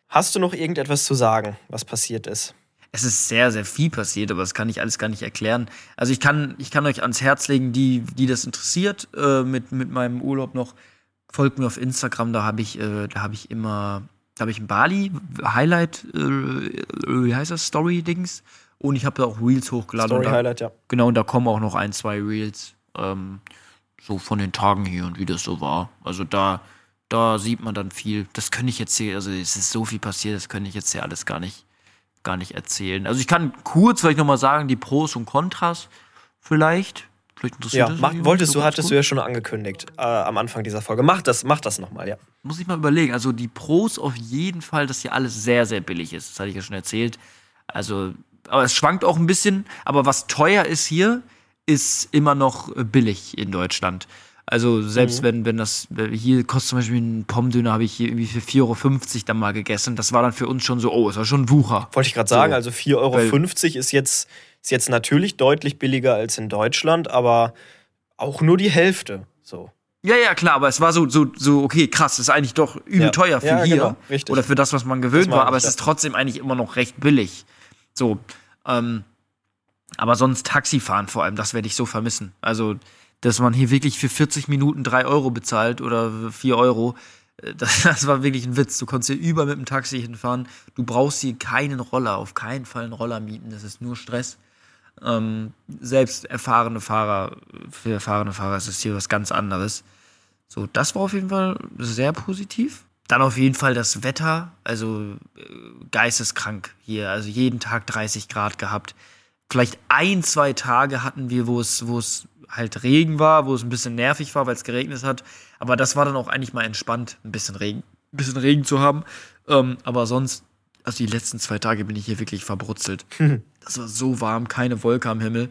Hast du noch irgendetwas zu sagen, was passiert ist? Es ist sehr, sehr viel passiert, aber das kann ich alles gar nicht erklären. Also ich kann, ich kann euch ans Herz legen, die, die das interessiert, äh, mit, mit meinem Urlaub noch, folgt mir auf Instagram, da habe ich, äh, da habe ich immer, da habe ich ein Bali Highlight, äh, wie heißt das, Story-Dings. Und ich habe da auch Reels hochgeladen. Story da, Highlight, ja. Genau, und da kommen auch noch ein, zwei Reels, ähm, so von den Tagen hier und wie das so war. Also da, da sieht man dann viel. Das könnte ich jetzt hier, also es ist so viel passiert, das könnte ich jetzt hier alles gar nicht, gar nicht erzählen. Also ich kann kurz vielleicht nochmal sagen, die Pros und Kontras vielleicht. Vielleicht interessiert Ja, das mach, wolltest so du, hattest kurz? du ja schon angekündigt äh, am Anfang dieser Folge. Mach das, mach das nochmal, ja. Muss ich mal überlegen. Also die Pros auf jeden Fall, dass hier alles sehr, sehr billig ist. Das hatte ich ja schon erzählt. Also, aber es schwankt auch ein bisschen. Aber was teuer ist hier, ist immer noch äh, billig in Deutschland. Also selbst wenn, wenn das, hier kostet zum Beispiel ein Pommdöner, habe ich hier irgendwie für 4,50 Euro dann mal gegessen. Das war dann für uns schon so, oh, ist war schon ein Wucher. Wollte ich gerade sagen, So. also 4,50 Euro ist jetzt, ist jetzt natürlich deutlich billiger als in Deutschland, aber auch nur die Hälfte. So. Ja, ja, klar, aber es war so, so, so okay, krass, ist eigentlich doch übel Ja. teuer für Ja, hier. genau, richtig. Oder für das, was man gewöhnt war, aber es ist trotzdem eigentlich immer noch recht billig. So, ähm, aber sonst Taxifahren vor allem, das werde ich so vermissen. Also, dass man hier wirklich für 40 Minuten 3 Euro bezahlt oder 4 Euro, äh, das, das war wirklich ein Witz. Du konntest hier über mit dem Taxi hinfahren. Du brauchst hier keinen Roller, auf keinen Fall einen Roller mieten, das ist nur Stress. Ähm, selbst erfahrene Fahrer, für erfahrene Fahrer ist es hier was ganz anderes. So, das war auf jeden Fall sehr positiv. Dann auf jeden Fall das Wetter, also äh, geisteskrank hier. Also jeden Tag 30 Grad gehabt. Vielleicht ein, zwei Tage hatten wir, wo es, wo es halt Regen war, wo es ein bisschen nervig war, weil es geregnet hat. Aber das war dann auch eigentlich mal entspannt, ein bisschen Regen, ein bisschen Regen zu haben. Ähm, aber sonst, also die letzten zwei Tage bin ich hier wirklich verbrutzelt. Das war so warm, keine Wolke am Himmel.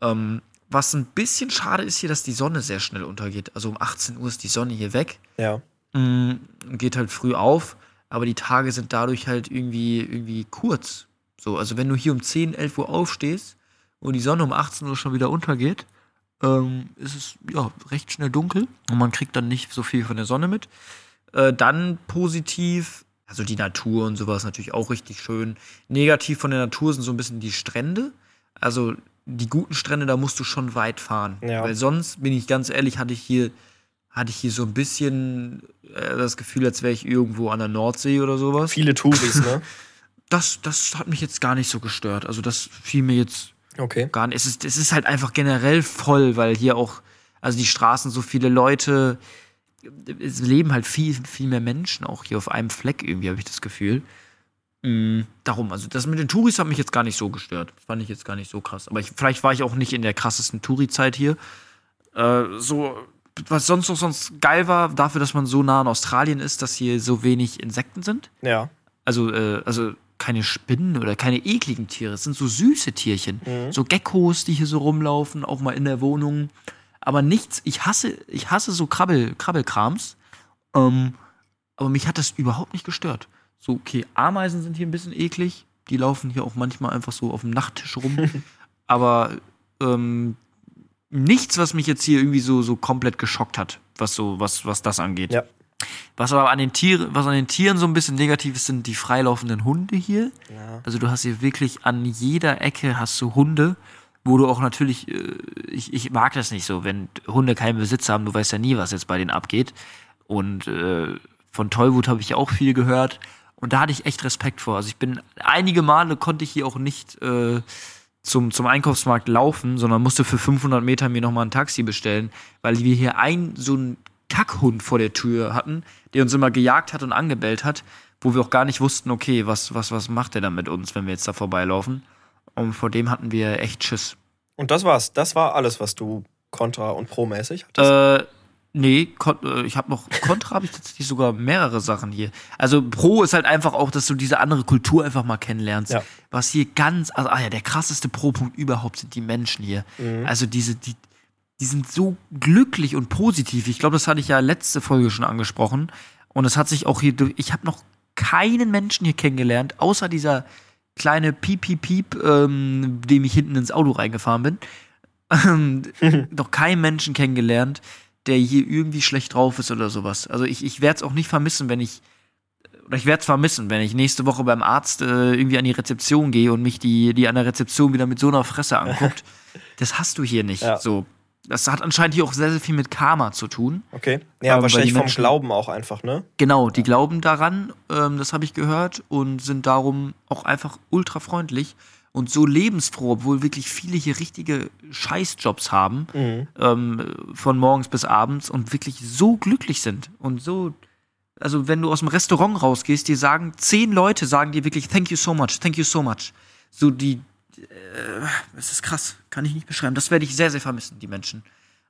Ähm, was ein bisschen schade ist hier, dass die Sonne sehr schnell untergeht. Also um 18 Uhr ist die Sonne hier weg. Ja. Mm, geht halt früh auf, aber die Tage sind dadurch halt irgendwie, irgendwie kurz. So, also wenn du hier um 10, 11 Uhr aufstehst und die Sonne um 18 Uhr schon wieder untergeht, ähm, ist es ja recht schnell dunkel und man kriegt dann nicht so viel von der Sonne mit. Äh, dann positiv, also die Natur und sowas natürlich auch richtig schön. Negativ von der Natur sind so ein bisschen die Strände. Also die guten Strände, da musst du schon weit fahren. Ja. Weil sonst, bin ich ganz ehrlich, hatte ich hier, hatte ich hier so ein bisschen äh, das Gefühl, als wäre ich irgendwo an der Nordsee oder sowas. Viele Touris, ne? Das, das hat mich jetzt gar nicht so gestört. Also das fiel mir jetzt Okay. gar nicht. Es ist, es ist halt einfach generell voll, weil hier auch, also die Straßen so viele Leute, es leben halt viel, viel mehr Menschen auch hier auf einem Fleck irgendwie, habe ich das Gefühl. Mm, darum, also das mit den Touris hat mich jetzt gar nicht so gestört. Das fand ich jetzt gar nicht so krass. Aber ich, vielleicht war ich auch nicht in der krassesten Touri-Zeit hier. Äh, so, was sonst noch sonst geil war, dafür, dass man so nah in Australien ist, dass hier so wenig Insekten sind Ja. also, äh, also keine Spinnen oder keine ekligen Tiere. Es sind so süße Tierchen. So Geckos, die hier so rumlaufen, auch mal in der Wohnung. Aber nichts, ich hasse, ich hasse so Krabbel, Krabbelkrams. Ähm, aber mich hat das überhaupt nicht gestört. So, okay, Ameisen sind hier ein bisschen eklig. Die laufen hier auch manchmal einfach so auf dem Nachttisch rum. aber ähm, nichts, was mich jetzt hier irgendwie so, so komplett geschockt hat, was so, was, was das angeht. Ja. Was aber an den Tieren, was an den Tieren so ein bisschen negativ ist, sind die freilaufenden Hunde hier. Ja. Also du hast hier wirklich an jeder Ecke hast du Hunde, wo du auch natürlich, äh, ich, ich mag das nicht so, wenn Hunde keinen Besitz haben, du weißt ja nie, was jetzt bei denen abgeht. Und äh, von Tollwut habe ich auch viel gehört. Und da hatte ich echt Respekt vor. Also ich bin, einige Male konnte ich hier auch nicht äh, zum, zum Einkaufsmarkt laufen, sondern musste für 500 Meter mir nochmal ein Taxi bestellen, weil wir hier einen so einen Kackhund vor der Tür hatten, der uns immer gejagt hat und angebellt hat, wo wir auch gar nicht wussten, okay, was, was, was macht der dann mit uns, wenn wir jetzt da vorbeilaufen. Und vor dem hatten wir echt Schiss. Und das war's. Das war alles, was du kontra- und pro-mäßig hattest. Äh, nee, äh, ich habe noch Contra habe ich tatsächlich sogar mehrere Sachen hier. Also Pro ist halt einfach auch, dass du diese andere Kultur einfach mal kennenlernst. Ja. Was hier ganz, also ah ja, der krasseste Pro-Punkt überhaupt sind die Menschen hier. Mhm. Also diese, die, die sind so glücklich und positiv. Ich glaube, das hatte ich ja letzte Folge schon angesprochen. Und es hat sich auch hier, durch- ich habe noch keinen Menschen hier kennengelernt, außer dieser kleine Piep, Piep, Piep, ähm, dem ich hinten ins Auto reingefahren bin. Noch keinen Menschen kennengelernt, der hier irgendwie schlecht drauf ist oder sowas. Also ich, ich werde es auch nicht vermissen, wenn ich oder ich werde es vermissen, wenn ich nächste Woche beim Arzt äh, irgendwie an die Rezeption gehe und mich die, die an der Rezeption wieder mit so einer Fresse anguckt. das hast du hier nicht. Ja. So. Das hat anscheinend hier auch sehr, sehr viel mit Karma zu tun. Okay. Ja, Ähm, wahrscheinlich vom Menschen- Glauben auch einfach, ne? Genau, die glauben daran, ähm, das habe ich gehört, und sind darum auch einfach ultra freundlich und so lebensfroh, obwohl wirklich viele hier richtige Scheißjobs haben, ähm, von morgens bis abends und wirklich so glücklich sind und so. Also, wenn du aus dem Restaurant rausgehst, dir sagen zehn Leute, sagen dir wirklich, thank you so much, thank you so much. So die, es ist krass, kann ich nicht beschreiben. Das werde ich sehr, sehr vermissen, die Menschen.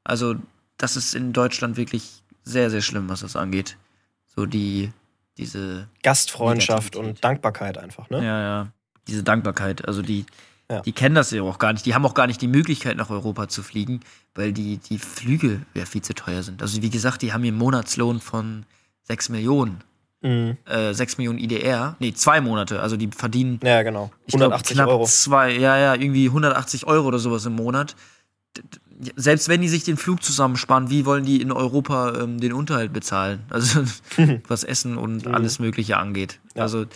Also, das ist in Deutschland wirklich sehr, sehr schlimm, was das angeht. So die, diese, Gastfreundschaft und Dankbarkeit einfach, ne? ja, ja, diese Dankbarkeit. Also die, Ja. die kennen das ja auch gar nicht. Die haben auch gar nicht die Möglichkeit, nach Europa zu fliegen, weil die, die Flüge ja viel zu teuer sind. Also wie gesagt, die haben hier einen Monatslohn von 6 Millionen. Mhm. Äh, 6 Millionen IDR. Nee, zwei Monate. Also die verdienen Ja, genau. ich glaub, 180 knapp Euro. Zwei, ja, ja, irgendwie 180 Euro oder sowas im Monat. Selbst wenn die sich den Flug zusammensparen, wie wollen die in Europa ähm, den Unterhalt bezahlen? Also was Essen und alles Mögliche angeht. Ja. Also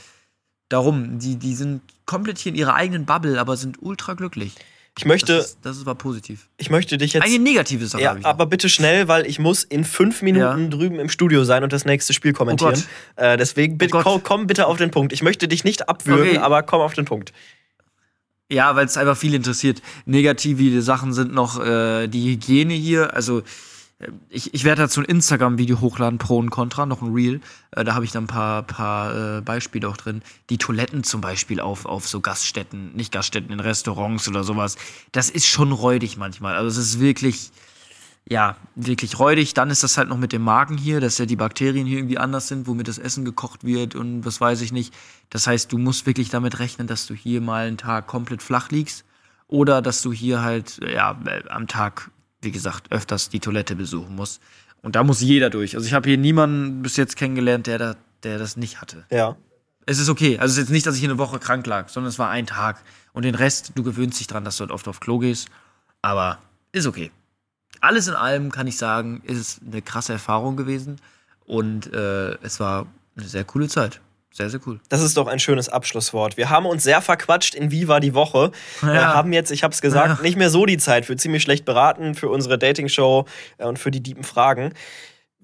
darum, die, die sind komplett hier in ihrer eigenen Bubble, aber sind ultra glücklich. Ich möchte, Das, ist, das war positiv. ich möchte dich jetzt. Eine negative Sache Ja, habe ich. noch. aber bitte schnell, weil ich muss in fünf Minuten Ja. drüben im Studio sein und das nächste Spiel kommentieren. äh, deswegen bitte Oh komm, komm bitte auf den Punkt. Ich möchte dich nicht abwürgen, Okay. aber komm auf den Punkt. Ja, weil es einfach viel interessiert. Negative Sachen sind noch äh, die Hygiene hier. Also ich, ich werde dazu ein Instagram-Video hochladen, Pro und Contra, noch ein Reel. Äh, da habe ich dann ein paar, paar äh, Beispiele auch drin. Die Toiletten zum Beispiel auf, auf so Gaststätten, nicht Gaststätten, in Restaurants oder sowas. Das ist schon räudig manchmal. Also es ist wirklich, ja, wirklich räudig. Dann ist das halt noch mit dem Magen hier, dass ja die Bakterien hier irgendwie anders sind, womit das Essen gekocht wird und was weiß ich nicht. Das heißt, du musst wirklich damit rechnen, dass du hier mal einen Tag komplett flach liegst oder dass du hier halt, ja, äh, am Tag, wie gesagt, öfters die Toilette besuchen musst. Und da muss jeder durch. Also ich habe hier niemanden bis jetzt kennengelernt, der, da, der das nicht hatte. Ja. Es ist okay. Also es ist jetzt nicht, dass ich hier eine Woche krank lag, sondern es war ein Tag. Und den Rest, du gewöhnst dich dran, dass du halt oft auf Klo gehst. Aber ist okay. Alles in allem kann ich sagen, ist es eine krasse Erfahrung gewesen. Und äh, es war eine sehr coole Zeit. Sehr, sehr cool. Das ist doch ein schönes Abschlusswort. Wir haben uns sehr verquatscht in Wie war die Woche. Wir Ja. haben jetzt, ich habe es gesagt, Ja. nicht mehr so die Zeit für ziemlich schlecht beraten, für unsere Dating-Show äh, und für die diepen Fragen.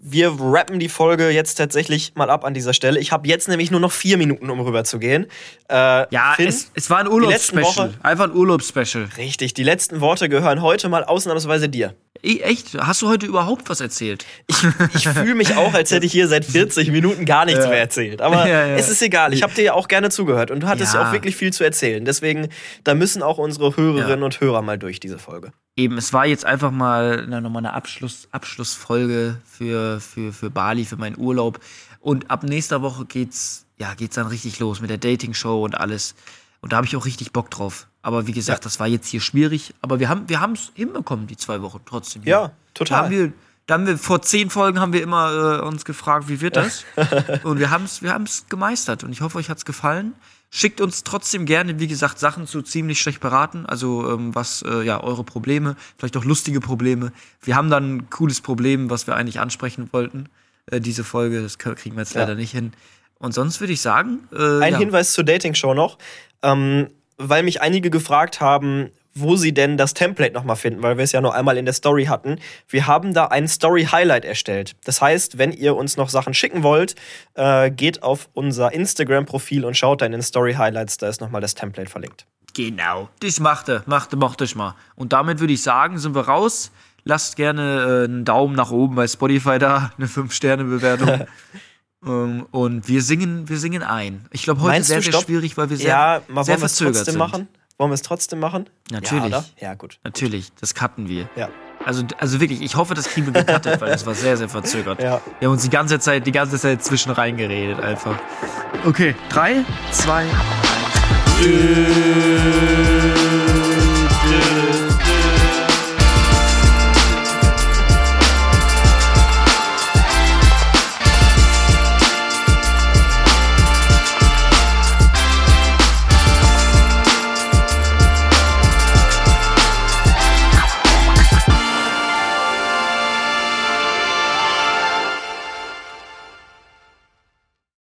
Wir rappen die Folge jetzt tatsächlich mal ab an dieser Stelle. Ich habe jetzt nämlich nur noch vier Minuten, um rüber zu gehen. Äh, Ja, Finn, es, es war ein Urlaubsspecial. Einfach ein Urlaubsspecial. richtig, die letzten Worte gehören heute mal ausnahmsweise dir. E- Echt? Hast du heute überhaupt was erzählt? Ich, ich fühle mich auch, als hätte ich hier seit 40 Minuten gar nichts Ja. mehr erzählt. Aber Ja, ja. es ist egal. Ich habe dir ja auch gerne zugehört und du hattest. Ja. auch wirklich viel zu erzählen. Deswegen, da müssen auch unsere Hörerinnen und Hörer mal durch diese Folge. Eben, es war jetzt einfach mal na, nochmal eine Abschluss, Abschlussfolge für, für, für Bali, für meinen Urlaub. Und ab nächster Woche geht's, ja, geht's dann richtig los mit der Dating-Show und alles. Und da habe ich auch richtig Bock drauf. Aber wie gesagt, Ja. das war jetzt hier schwierig. Aber wir haben wir es hinbekommen, die zwei Wochen trotzdem. hier. Ja, Da total. haben wir, da haben wir vor zehn Folgen haben wir immer äh, uns gefragt, wie wird das? und wir haben es wir haben's gemeistert. Und ich hoffe, euch hat's gefallen. Schickt uns trotzdem gerne, wie gesagt, Sachen zu ziemlich schlecht beraten. Also ähm, was, äh, ja, eure Probleme, vielleicht auch lustige Probleme. Wir haben dann ein cooles Problem, was wir eigentlich ansprechen wollten. Äh, diese Folge, das kriegen wir jetzt Ja. leider nicht hin. Und sonst würde ich sagen, äh, Ein ja, Hinweis zur Dating-Show noch, ähm, weil mich einige gefragt haben, wo sie denn das Template nochmal finden, weil wir es ja nur einmal in der Story hatten. Wir haben da ein Story-Highlight erstellt. Das heißt, wenn ihr uns noch Sachen schicken wollt, äh, geht auf unser Instagram-Profil und schaut dann in Story-Highlights, da ist nochmal das Template verlinkt. Genau. Das machte, machte, mochte ich mal. Und damit würde ich sagen, sind wir raus. Lasst gerne äh, einen Daumen nach oben bei Spotify da, eine 5-Sterne-Bewertung. ähm, und wir singen, wir singen ein. Ich glaube, heute Meinst sehr, du, sehr stopp? schwierig, weil wir sehr, ja, mal sehr verzögert trotzdem sind. machen? Wollen wir es trotzdem machen? Natürlich. Ja, oder? ja gut. Natürlich, das cutten wir. Ja. Also, also wirklich, ich hoffe, das kriegen wir gecuttet, weil das war sehr, sehr verzögert. Ja. Wir haben uns die ganze Zeit, die ganze Zeit zwischen reingeredet einfach. Okay, drei, zwei, eins.